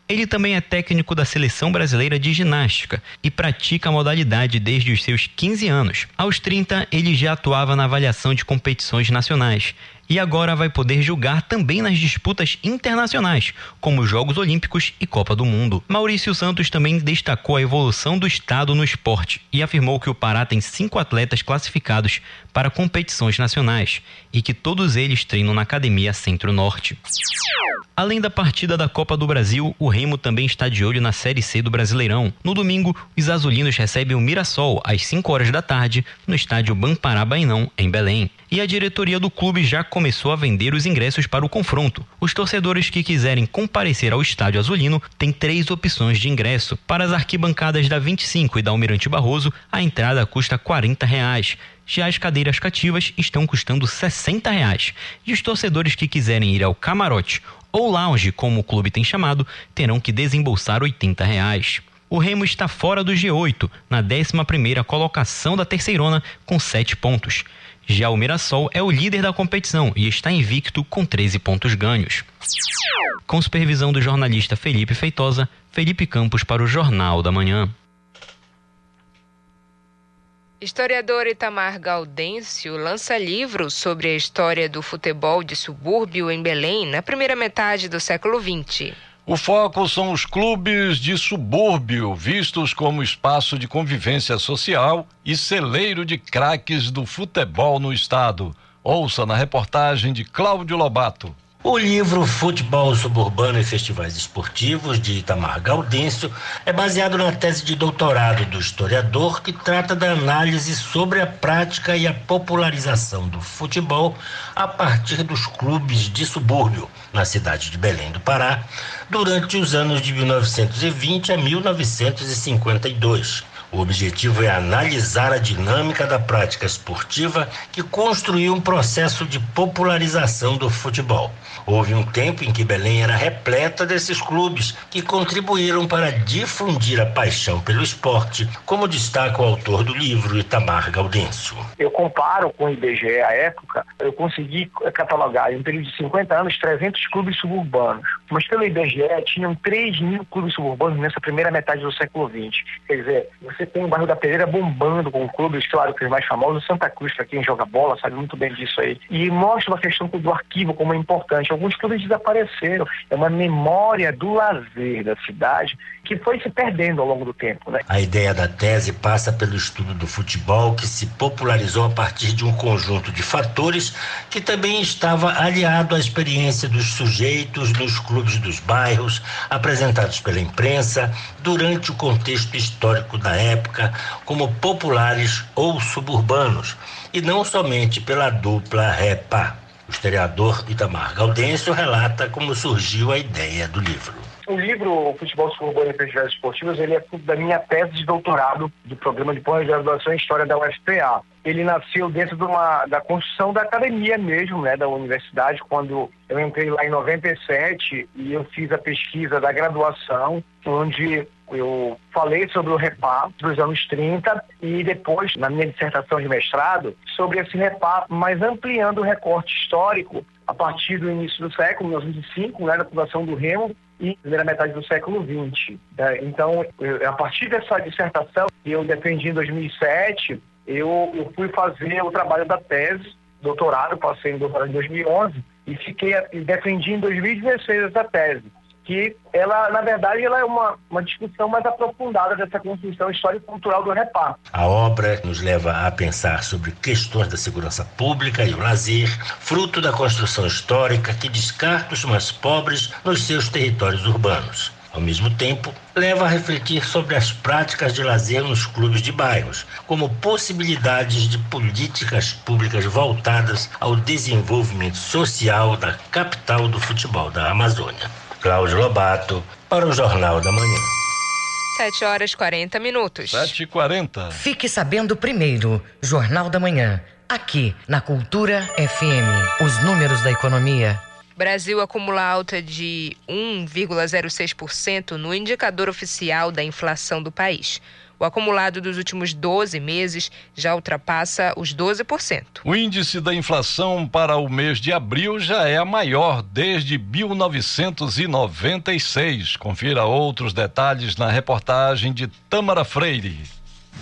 Ele também é técnico da seleção brasileira de ginástica e pratica a modalidade desde os seus 15 anos. Aos 30, ele já atuava na avaliação de competições nacionais e agora vai poder julgar também nas disputas internacionais, como os Jogos Olímpicos e Copa do Mundo. Maurício Santos também destacou a evolução do Estado no esporte e afirmou que o Pará tem cinco atletas classificados para competições nacionais e que todos eles treinam na Academia Centro-Norte. Além da partida da Copa do Brasil, o Remo também está de olho na Série C do Brasileirão. No domingo, os azulinos recebem o Mirassol às 5 horas da tarde no estádio Bampará Bainão, em Belém. E a diretoria do clube já começou a vender os ingressos para o confronto. Os torcedores que quiserem comparecer ao estádio azulino têm três opções de ingresso. Para as arquibancadas da 25 e da Almirante Barroso, a entrada custa 40 reais. Já as cadeiras cativas estão custando 60 reais. E os torcedores que quiserem ir ao camarote ou lounge, como o clube tem chamado, terão que desembolsar 80 reais. O Remo está fora do G8, na 11ª colocação da terceirona, com 7 pontos. Já o Mirassol é o líder da competição e está invicto com 13 pontos ganhos. Com supervisão do jornalista Felipe Feitosa, Felipe Campos para o Jornal da Manhã. Historiador Itamar Gaudêncio lança livro sobre a história do futebol de subúrbio em Belém na primeira metade do século XX. O foco são os clubes de subúrbio, vistos como espaço de convivência social e celeiro de craques do futebol no estado. Ouça na reportagem de Cláudio Lobato. O livro Futebol Suburbano e Festivais Esportivos, de Itamar Gaudêncio, é baseado na tese de doutorado do historiador que trata da análise sobre a prática e a popularização do futebol a partir dos clubes de subúrbio, na cidade de Belém do Pará, durante os anos de 1920 a 1952. O objetivo é analisar a dinâmica da prática esportiva que construiu um processo de popularização do futebol. Houve um tempo em que Belém era repleta desses clubes que contribuíram para difundir a paixão pelo esporte, como destaca o autor do livro, Itamar Gaudêncio. Eu comparo com o IBGE à época, eu consegui catalogar em um período de 50 anos 300 clubes suburbanos. Mas pelo IBGE tinham 3 mil clubes suburbanos nessa primeira metade do século XX. Quer dizer, você tem o bairro da Pereira bombando com clubes, claro que os mais famosos, Santa Cruz, para quem joga bola, sabe muito bem disso aí. E mostra uma questão do arquivo como é importante alguns clubes desapareceram. É uma memória do lazer da cidade que foi se perdendo ao longo do tempo. Né? A ideia da tese passa pelo estudo do futebol que se popularizou a partir de um conjunto de fatores que também estava aliado à experiência dos sujeitos nos clubes dos bairros, apresentados pela imprensa durante o contexto histórico da época, como populares ou suburbanos, e não somente pela dupla repa. O historiador Itamar Gaudêncio relata como surgiu a ideia do livro. O livro Futebol Suburbano e Festivais Esportivos, ele é fruto da minha tese de doutorado do programa de pós-graduação em História da UFPA. Ele nasceu dentro de uma, da construção da academia mesmo, né, da universidade, quando eu entrei lá em 97 e eu fiz a pesquisa da graduação, onde eu falei sobre o REPAR dos anos 30 e depois, na minha dissertação de mestrado, sobre esse REPAR, mas ampliando o recorte histórico a partir do início do século, 1905, né, da fundação do Remo, e primeira metade do século XX. Né? Então, eu, a partir dessa dissertação que eu defendi em 2007, eu, eu fui fazer o trabalho da tese, doutorado, passei em doutorado em 2011, e fiquei e defendi em 2016 essa tese que ela, na verdade, ela é uma, uma discussão mais aprofundada dessa construção histórico-cultural do reparo. A obra nos leva a pensar sobre questões da segurança pública e o lazer, fruto da construção histórica que descarta os mais pobres nos seus territórios urbanos. Ao mesmo tempo, leva a refletir sobre as práticas de lazer nos clubes de bairros, como possibilidades de políticas públicas voltadas ao desenvolvimento social da capital do futebol da Amazônia. Cláudio Lobato, para o Jornal da Manhã. 7 horas 40 minutos. 7 e 40 Fique sabendo primeiro, Jornal da Manhã, aqui na Cultura FM. Os números da economia. Brasil acumula alta de 1,06% no indicador oficial da inflação do país. O acumulado dos últimos 12 meses já ultrapassa os 12%. O índice da inflação para o mês de abril já é a maior desde 1996. Confira outros detalhes na reportagem de Tamara Freire.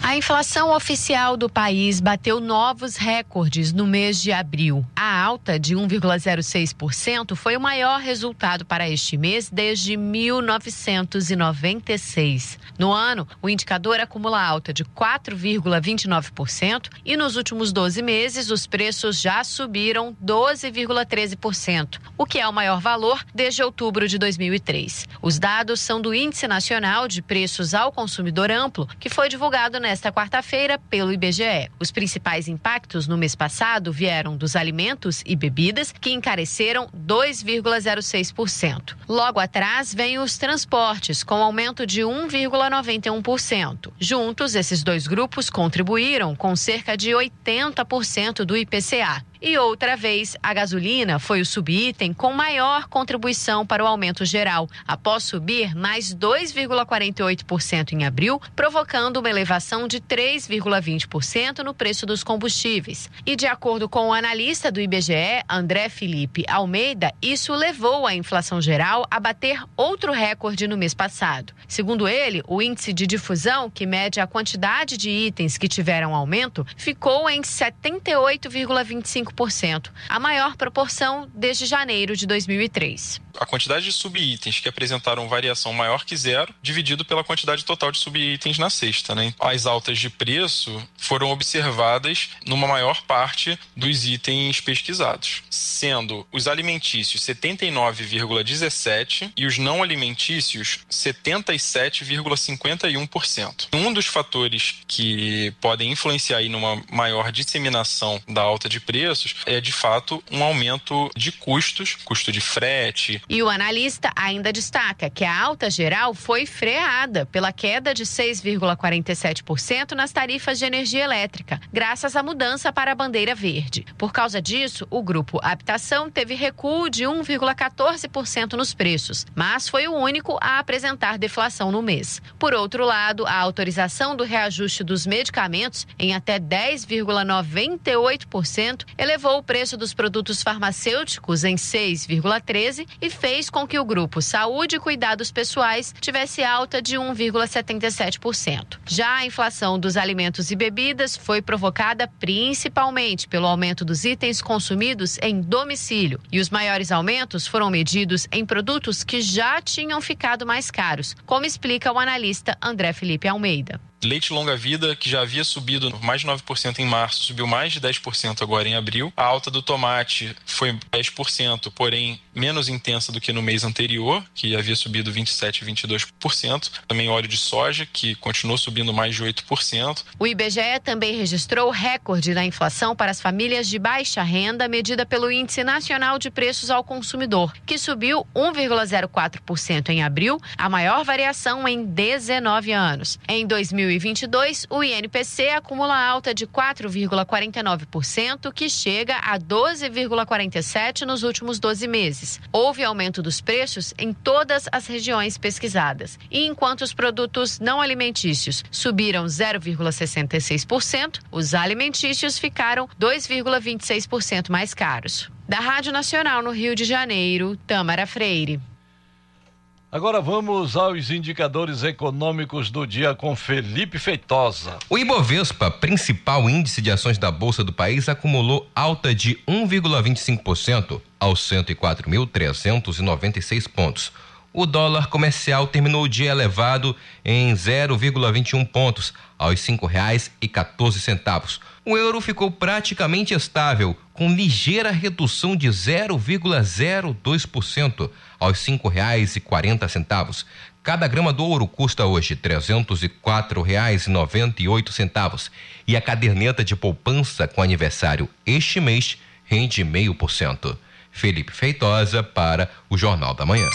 A inflação oficial do país bateu novos recordes no mês de abril. A alta de 1,06% foi o maior resultado para este mês desde 1996. No ano, o indicador acumula alta de 4,29% e nos últimos 12 meses os preços já subiram 12,13%, o que é o maior valor desde outubro de 2003. Os dados são do Índice Nacional de Preços ao Consumidor Amplo, que foi divulgado nesta quarta-feira pelo IBGE. Os principais impactos no mês passado vieram dos alimentos e bebidas, que encareceram 2,06%. Logo atrás vem os transportes, com aumento de 1,91%. Juntos, esses dois grupos contribuíram com cerca de 80% do IPCA. E outra vez, a gasolina foi o subitem com maior contribuição para o aumento geral, após subir mais 2,48% em abril, provocando uma elevação de 3,20% no preço dos combustíveis. E de acordo com o analista do IBGE, André Felipe Almeida, isso levou a inflação geral a bater outro recorde no mês passado. Segundo ele, o índice de difusão, que mede a quantidade de itens que tiveram aumento, ficou em 78,25 a maior proporção desde janeiro de 2003. A quantidade de subitens que apresentaram variação maior que zero, dividido pela quantidade total de subitens na cesta. Né? As altas de preço foram observadas numa maior parte dos itens pesquisados, sendo os alimentícios 79,17% e os não alimentícios 77,51%. Um dos fatores que podem influenciar aí numa maior disseminação da alta de preços é de fato um aumento de custos, custo de frete. E o analista ainda destaca que a alta geral foi freada pela queda de 6,47% nas tarifas de energia elétrica, graças à mudança para a bandeira verde. Por causa disso, o grupo Habitação teve recuo de 1,14% nos preços, mas foi o único a apresentar deflação no mês. Por outro lado, a autorização do reajuste dos medicamentos em até 10,98% elevou o preço dos produtos farmacêuticos em 6,13% e fez com que o grupo Saúde e Cuidados Pessoais tivesse alta de 1,77%. Já a inflação dos alimentos e bebidas foi provocada principalmente pelo aumento dos itens consumidos em domicílio, e os maiores aumentos foram medidos em produtos que já tinham ficado mais caros, como explica o analista André Felipe Almeida. Leite longa-vida, que já havia subido mais de 9% em março, subiu mais de 10% agora em abril. A alta do tomate foi 10%, porém menos intensa do que no mês anterior, que havia subido 27%, 22%. Também óleo de soja, que continuou subindo mais de 8%. O IBGE também registrou recorde na inflação para as famílias de baixa renda, medida pelo Índice Nacional de Preços ao Consumidor, que subiu 1,04% em abril, a maior variação em 19 anos. Em 2022, o INPC acumula alta de 4,49%, que chega a 12,47% nos últimos 12 meses. Houve aumento dos preços em todas as regiões pesquisadas. E enquanto os produtos não alimentícios subiram 0,66%, os alimentícios ficaram 2,26% mais caros. Da Rádio Nacional no Rio de Janeiro, Tamara Freire. Agora vamos aos indicadores econômicos do dia com Felipe Feitosa. O Ibovespa, principal índice de ações da Bolsa do país, acumulou alta de 1,25% aos 104.396 pontos. O dólar comercial terminou o dia elevado em 0,21 pontos aos R$ 5,14. O euro ficou praticamente estável, com ligeira redução de 0,02% aos R$ 5,40. Cada grama do ouro custa hoje R$ 304,98 e a caderneta de poupança com aniversário este mês rende meio por cento. Felipe Feitosa para o Jornal da Manhã.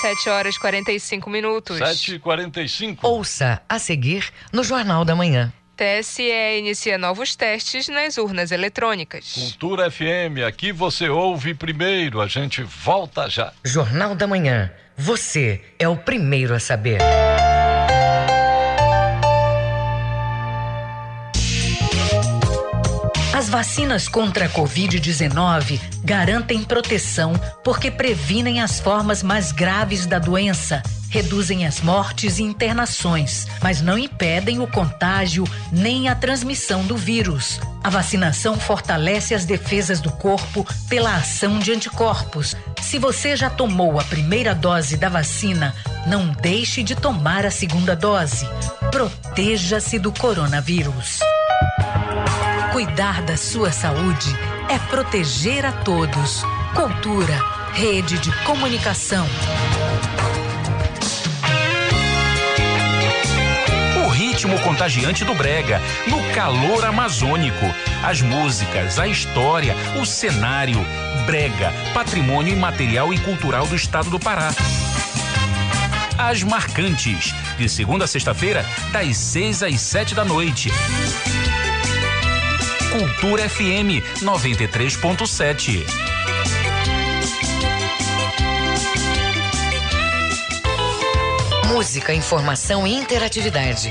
7 horas 45 minutos. 7 e 45 Ouça a seguir no Jornal da Manhã. TSE inicia novos testes nas urnas eletrônicas. Cultura FM, aqui você ouve primeiro, a gente volta já. Jornal da Manhã. Você é o primeiro a saber. As vacinas contra a Covid-19 garantem proteção porque previnem as formas mais graves da doença, reduzem as mortes e internações, mas não impedem o contágio nem a transmissão do vírus. A vacinação fortalece as defesas do corpo pela ação de anticorpos. Se você já tomou a primeira dose da vacina, não deixe de tomar a segunda dose. Proteja-se do coronavírus. Cuidar da sua saúde é proteger a todos. Cultura, rede de comunicação. O ritmo contagiante do Brega, no calor amazônico. As músicas, a história, o cenário. Brega, patrimônio imaterial e cultural do estado do Pará. As Marcantes, de segunda a sexta-feira, das seis às sete da noite. Cultura FM 93.7. Música, informação e interatividade.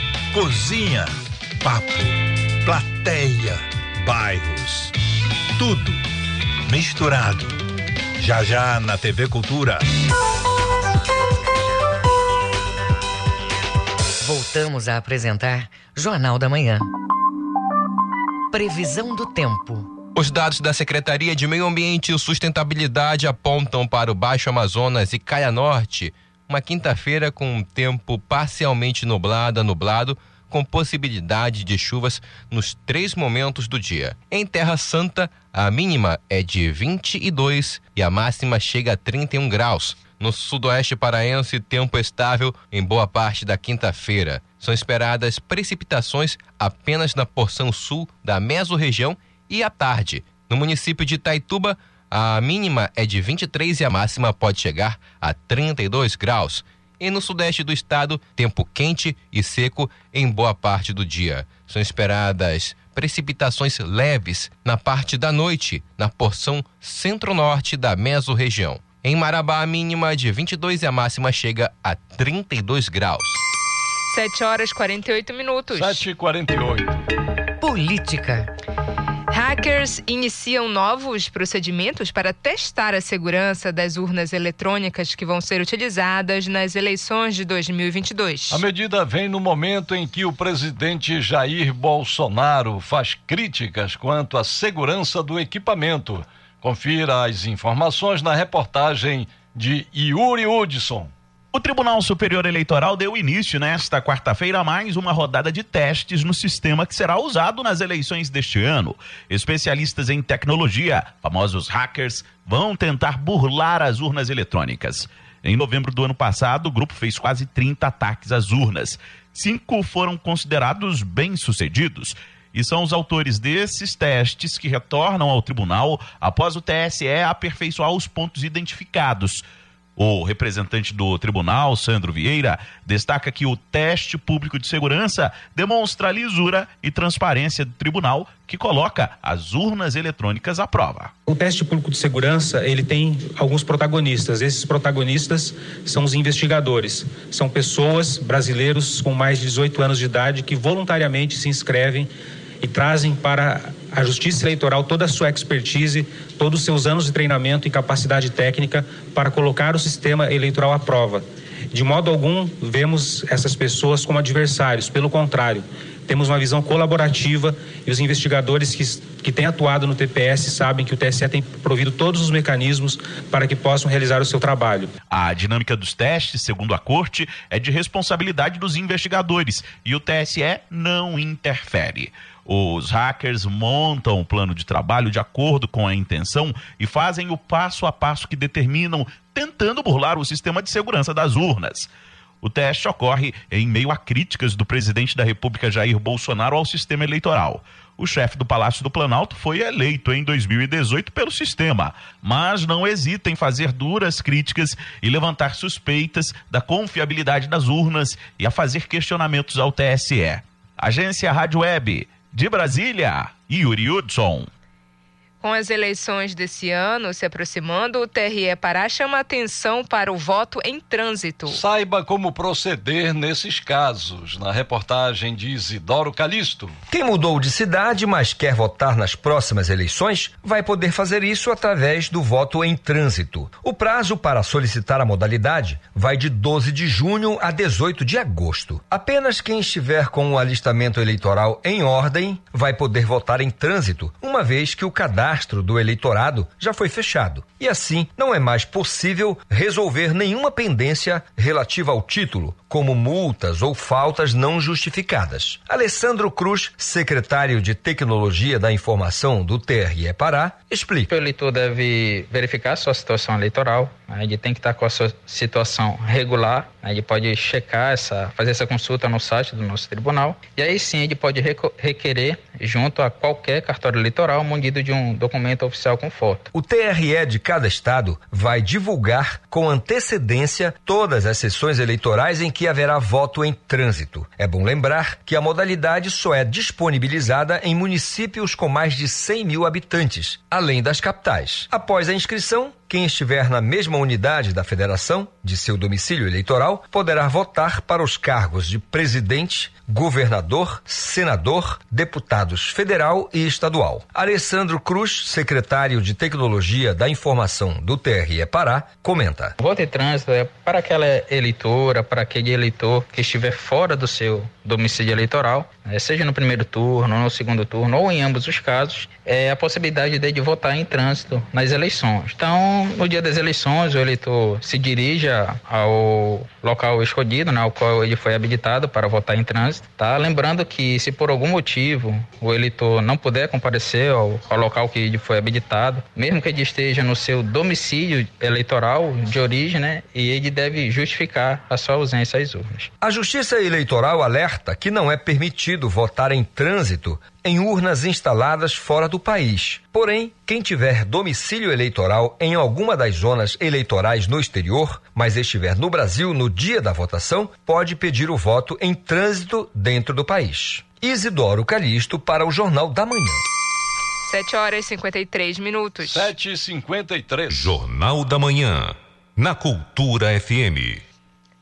cozinha, papo, plateia, bairros. Tudo misturado. Já já na TV Cultura. Voltamos a apresentar Jornal da Manhã. Previsão do tempo. Os dados da Secretaria de Meio Ambiente e Sustentabilidade apontam para o Baixo Amazonas e Caia Norte uma quinta-feira com um tempo parcialmente nublado a nublado, com possibilidade de chuvas nos três momentos do dia. Em Terra Santa, a mínima é de 22 e a máxima chega a 31 graus. No sudoeste paraense, tempo estável em boa parte da quinta-feira. São esperadas precipitações apenas na porção sul da mesorregião e à tarde. No município de Itaituba, a mínima é de 23 e a máxima pode chegar a 32 graus. E no sudeste do estado, tempo quente e seco em boa parte do dia. São esperadas precipitações leves na parte da noite, na porção centro-norte da mesorregião. Em Marabá, a mínima de 22 e a máxima chega a 32 graus. 7 horas 48 minutos. 7 e 48 Política. Hackers iniciam novos procedimentos para testar a segurança das urnas eletrônicas que vão ser utilizadas nas eleições de 2022. A medida vem no momento em que o presidente Jair Bolsonaro faz críticas quanto à segurança do equipamento. Confira as informações na reportagem de Yuri Hudson. O Tribunal Superior Eleitoral deu início nesta quarta-feira a mais uma rodada de testes no sistema que será usado nas eleições deste ano. Especialistas em tecnologia, famosos hackers, vão tentar burlar as urnas eletrônicas. Em novembro do ano passado, o grupo fez quase 30 ataques às urnas. Cinco foram considerados bem-sucedidos. E são os autores desses testes que retornam ao tribunal após o TSE aperfeiçoar os pontos identificados. O representante do tribunal, Sandro Vieira, destaca que o teste público de segurança demonstra a lisura e transparência do tribunal que coloca as urnas eletrônicas à prova. O teste público de segurança, ele tem alguns protagonistas. Esses protagonistas são os investigadores. São pessoas brasileiros com mais de 18 anos de idade que voluntariamente se inscrevem e trazem para a Justiça Eleitoral toda a sua expertise, todos os seus anos de treinamento e capacidade técnica para colocar o sistema eleitoral à prova. De modo algum, vemos essas pessoas como adversários, pelo contrário, temos uma visão colaborativa e os investigadores que, que têm atuado no TPS sabem que o TSE tem provido todos os mecanismos para que possam realizar o seu trabalho. A dinâmica dos testes, segundo a corte, é de responsabilidade dos investigadores e o TSE não interfere. Os hackers montam o plano de trabalho de acordo com a intenção e fazem o passo a passo que determinam, tentando burlar o sistema de segurança das urnas. O teste ocorre em meio a críticas do presidente da República Jair Bolsonaro ao sistema eleitoral. O chefe do Palácio do Planalto foi eleito em 2018 pelo sistema, mas não hesita em fazer duras críticas e levantar suspeitas da confiabilidade das urnas e a fazer questionamentos ao TSE. Agência Rádio Web de Brasília, Yuri Hudson. Com as eleições desse ano se aproximando, o TRE Pará chama atenção para o voto em trânsito. Saiba como proceder nesses casos, na reportagem de Isidoro Calixto. Quem mudou de cidade, mas quer votar nas próximas eleições, vai poder fazer isso através do voto em trânsito. O prazo para solicitar a modalidade vai de 12 de junho a 18 de agosto. Apenas quem estiver com o alistamento eleitoral em ordem vai poder votar em trânsito, uma vez que o cadastro cadastro do eleitorado já foi fechado. E assim, não é mais possível resolver nenhuma pendência relativa ao título, como multas ou faltas não justificadas. Alessandro Cruz, secretário de Tecnologia da Informação do TRE Pará, explica. O eleitor deve verificar a sua situação eleitoral, né? ele tem que estar com a sua situação regular, né? ele pode checar essa, fazer essa consulta no site do nosso tribunal, e aí sim ele pode requerer junto a qualquer cartório eleitoral munido de um documento oficial com foto. O TRE de cada estado vai divulgar com antecedência todas as sessões eleitorais em que haverá voto em trânsito. É bom lembrar que a modalidade só é disponibilizada em municípios com mais de 100 mil habitantes, além das capitais. Após a inscrição, quem estiver na mesma unidade da federação, de seu domicílio eleitoral, poderá votar para os cargos de presidente, governador, senador, deputados federal e estadual. Alessandro Cruz, secretário de Tecnologia da Informação do TRE Pará, comenta. Voto em trânsito é para aquela eleitora, para aquele eleitor que estiver fora do seu domicílio eleitoral, né, seja no primeiro turno, no segundo turno ou em ambos os casos, é a possibilidade de, de votar em trânsito nas eleições. Então, no dia das eleições, o eleitor se dirija ao local escolhido, né, ao qual ele foi habilitado para votar em trânsito. Tá? Lembrando que, se por algum motivo o eleitor não puder comparecer ao, ao local que ele foi habilitado, mesmo que ele esteja no seu domicílio eleitoral de origem, né, e ele deve justificar a sua ausência às urnas. A Justiça Eleitoral alerta que não é permitido votar em trânsito em urnas instaladas fora do país. Porém, quem tiver domicílio eleitoral em alguma das zonas eleitorais no exterior, mas estiver no Brasil no dia da votação, pode pedir o voto em trânsito dentro do país. Isidoro Calixto para o Jornal da Manhã. 7 horas e 53 minutos. 7 e 53 Jornal da Manhã. Na Cultura FM.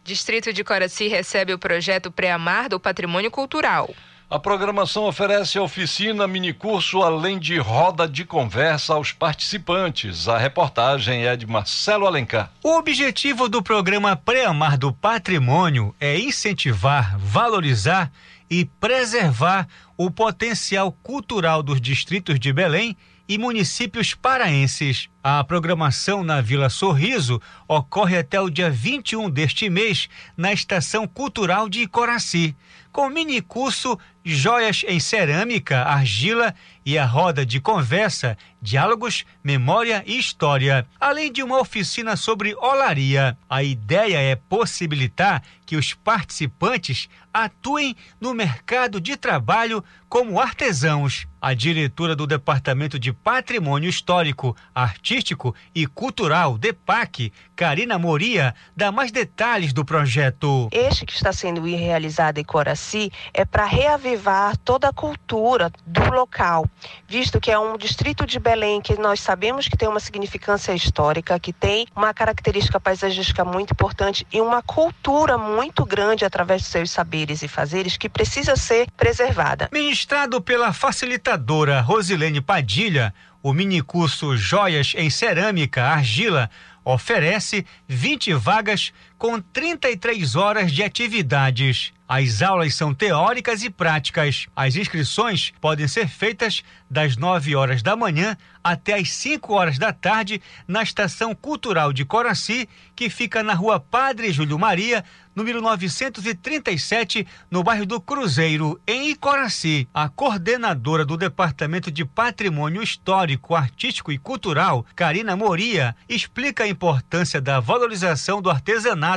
Distrito de Coraci recebe o projeto Preamar do Patrimônio Cultural. A programação oferece oficina, minicurso, além de roda de conversa aos participantes. A reportagem é de Marcelo Alencar. O objetivo do programa Preamar do Patrimônio é incentivar, valorizar e preservar o potencial cultural dos distritos de Belém e municípios paraenses. A programação na Vila Sorriso ocorre até o dia 21 deste mês na Estação Cultural de Icoraci, com mini curso Joias em Cerâmica, Argila e a roda de conversa, diálogos, memória e história, além de uma oficina sobre olaria. A ideia é possibilitar que os participantes atuem no mercado de trabalho como artesãos. A diretora do Departamento de Patrimônio Histórico, Artístico e Cultural, DEPAC, Karina Moria, dá mais detalhes do projeto. Este que está sendo realizado em Coraci é para reavivar toda a cultura do local, visto que é um distrito de Belém que nós sabemos que tem uma significância histórica, que tem uma característica paisagística muito importante e uma cultura muito grande através dos seus saberes e fazeres que precisa ser preservada. Ministrado pela facilitadora Rosilene Padilha, o minicurso Joias em Cerâmica Argila oferece 20 vagas com 33 horas de atividades. As aulas são teóricas e práticas. As inscrições podem ser feitas das 9 horas da manhã até as 5 horas da tarde na Estação Cultural de Coraci, que fica na rua Padre Júlio Maria, número 937, no bairro do Cruzeiro, em Icoraci. A coordenadora do Departamento de Patrimônio Histórico, Artístico e Cultural, Karina Moria, explica a importância da valorização do artesanato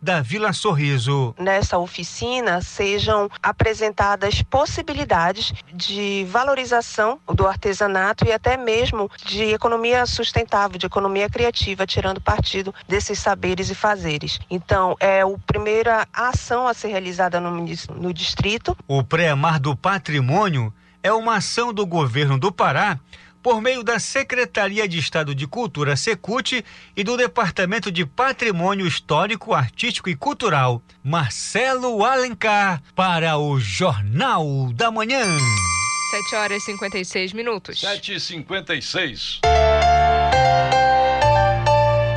da Vila Sorriso. Nessa oficina sejam apresentadas possibilidades de valorização do artesanato e até mesmo de economia sustentável, de economia criativa, tirando partido desses saberes e fazeres. Então, é o primeira ação a ser realizada no, no distrito. O Pré-Mar do Patrimônio é uma ação do governo do Pará por meio da Secretaria de Estado de Cultura, Secult, e do Departamento de Patrimônio Histórico, Artístico e Cultural. Marcelo Alencar, para o Jornal da Manhã. 7 horas e 56 minutos. 7 e 56.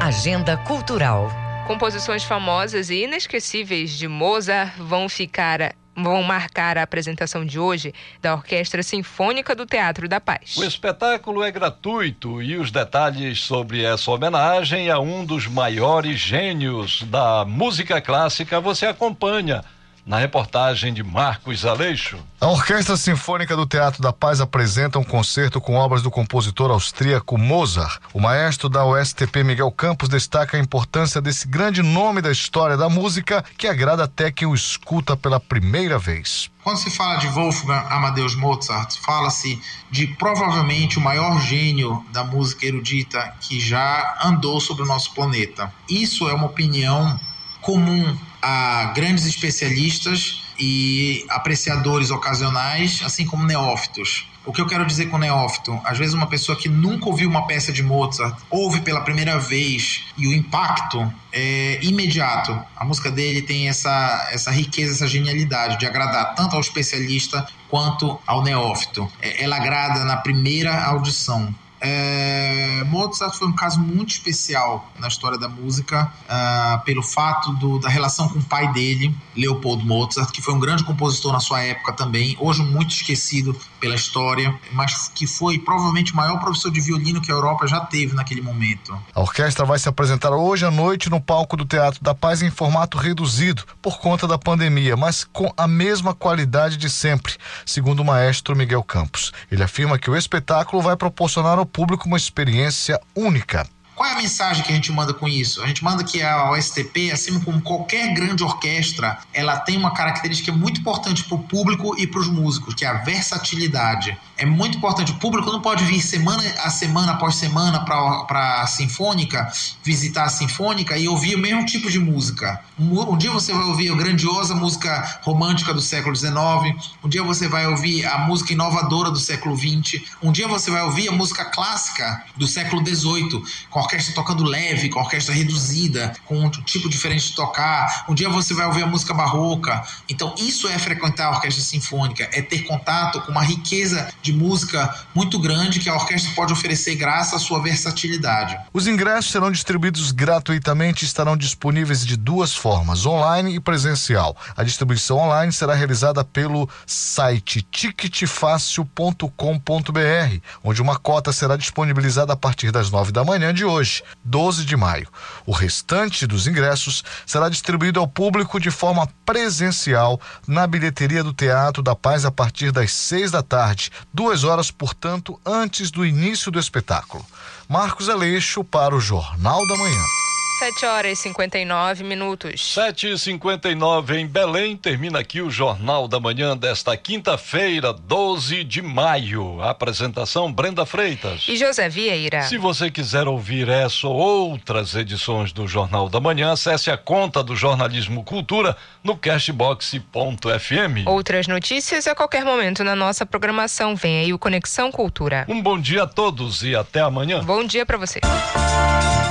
Agenda Cultural. Composições famosas e inesquecíveis de Mozart vão ficar vão marcar a apresentação de hoje da Orquestra Sinfônica do Teatro da Paz. O espetáculo é gratuito e os detalhes sobre essa homenagem a um dos maiores gênios da música clássica você acompanha na reportagem de Marcos Aleixo. A Orquestra Sinfônica do Teatro da Paz apresenta um concerto com obras do compositor austríaco Mozart. O maestro da USTP Miguel Campos destaca a importância desse grande nome da história da música que agrada até quem o escuta pela primeira vez. Quando se fala de Wolfgang Amadeus Mozart, fala-se de provavelmente o maior gênio da música erudita que já andou sobre o nosso planeta. Isso é uma opinião comum a grandes especialistas e apreciadores ocasionais, assim como neófitos. O que eu quero dizer com neófito? Às vezes uma pessoa que nunca ouviu uma peça de Mozart ouve pela primeira vez e o impacto é imediato. A música dele tem essa, essa riqueza, essa genialidade de agradar tanto ao especialista quanto ao neófito. É, ela agrada na primeira audição. É, Mozart foi um caso muito especial na história da música, uh, pelo fato do, da relação com o pai dele, Leopold Mozart, que foi um grande compositor na sua época também, hoje muito esquecido pela história, mas que foi provavelmente o maior professor de violino que a Europa já teve naquele momento. A orquestra vai se apresentar hoje à noite no palco do Teatro da Paz em formato reduzido por conta da pandemia, mas com a mesma qualidade de sempre, segundo o maestro Miguel Campos. Ele afirma que o espetáculo vai proporcionar ao público uma experiência única. Qual é a mensagem que a gente manda com isso? A gente manda que a OSTP, assim como qualquer grande orquestra, ela tem uma característica muito importante para o público e para os músicos, que é a versatilidade. É muito importante. O público não pode vir semana a semana após semana para a Sinfônica, visitar a Sinfônica e ouvir o mesmo tipo de música. Um, um dia você vai ouvir a grandiosa música romântica do século XIX, um dia você vai ouvir a música inovadora do século XX, um dia você vai ouvir a música clássica do século XVIII, com orquestra tocando leve, com orquestra reduzida, com um tipo diferente de tocar. Um dia você vai ouvir a música barroca. Então, isso é frequentar a orquestra sinfônica, é ter contato com uma riqueza de música muito grande que a orquestra pode oferecer graças à sua versatilidade. Os ingressos serão distribuídos gratuitamente e estarão disponíveis de duas formas, online e presencial. A distribuição online será realizada pelo site ticketfácil.com.br, onde uma cota será disponibilizada a partir das nove da manhã de hoje, 12 de maio. O restante dos ingressos será distribuído ao público de forma presencial na bilheteria do Teatro da Paz a partir das seis da tarde, duas horas, portanto, antes do início do espetáculo. Marcos Aleixo para o Jornal da Manhã. 7 horas e 59 minutos. 7 e 59 em Belém. Termina aqui o Jornal da Manhã desta quinta-feira, 12 de maio. Apresentação Brenda Freitas. E José Vieira. Se você quiser ouvir essa ou outras edições do Jornal da Manhã, acesse a conta do Jornalismo Cultura no cashbox.fm. Outras notícias a qualquer momento na nossa programação. Vem aí o Conexão Cultura. Um bom dia a todos e até amanhã. Bom dia para você.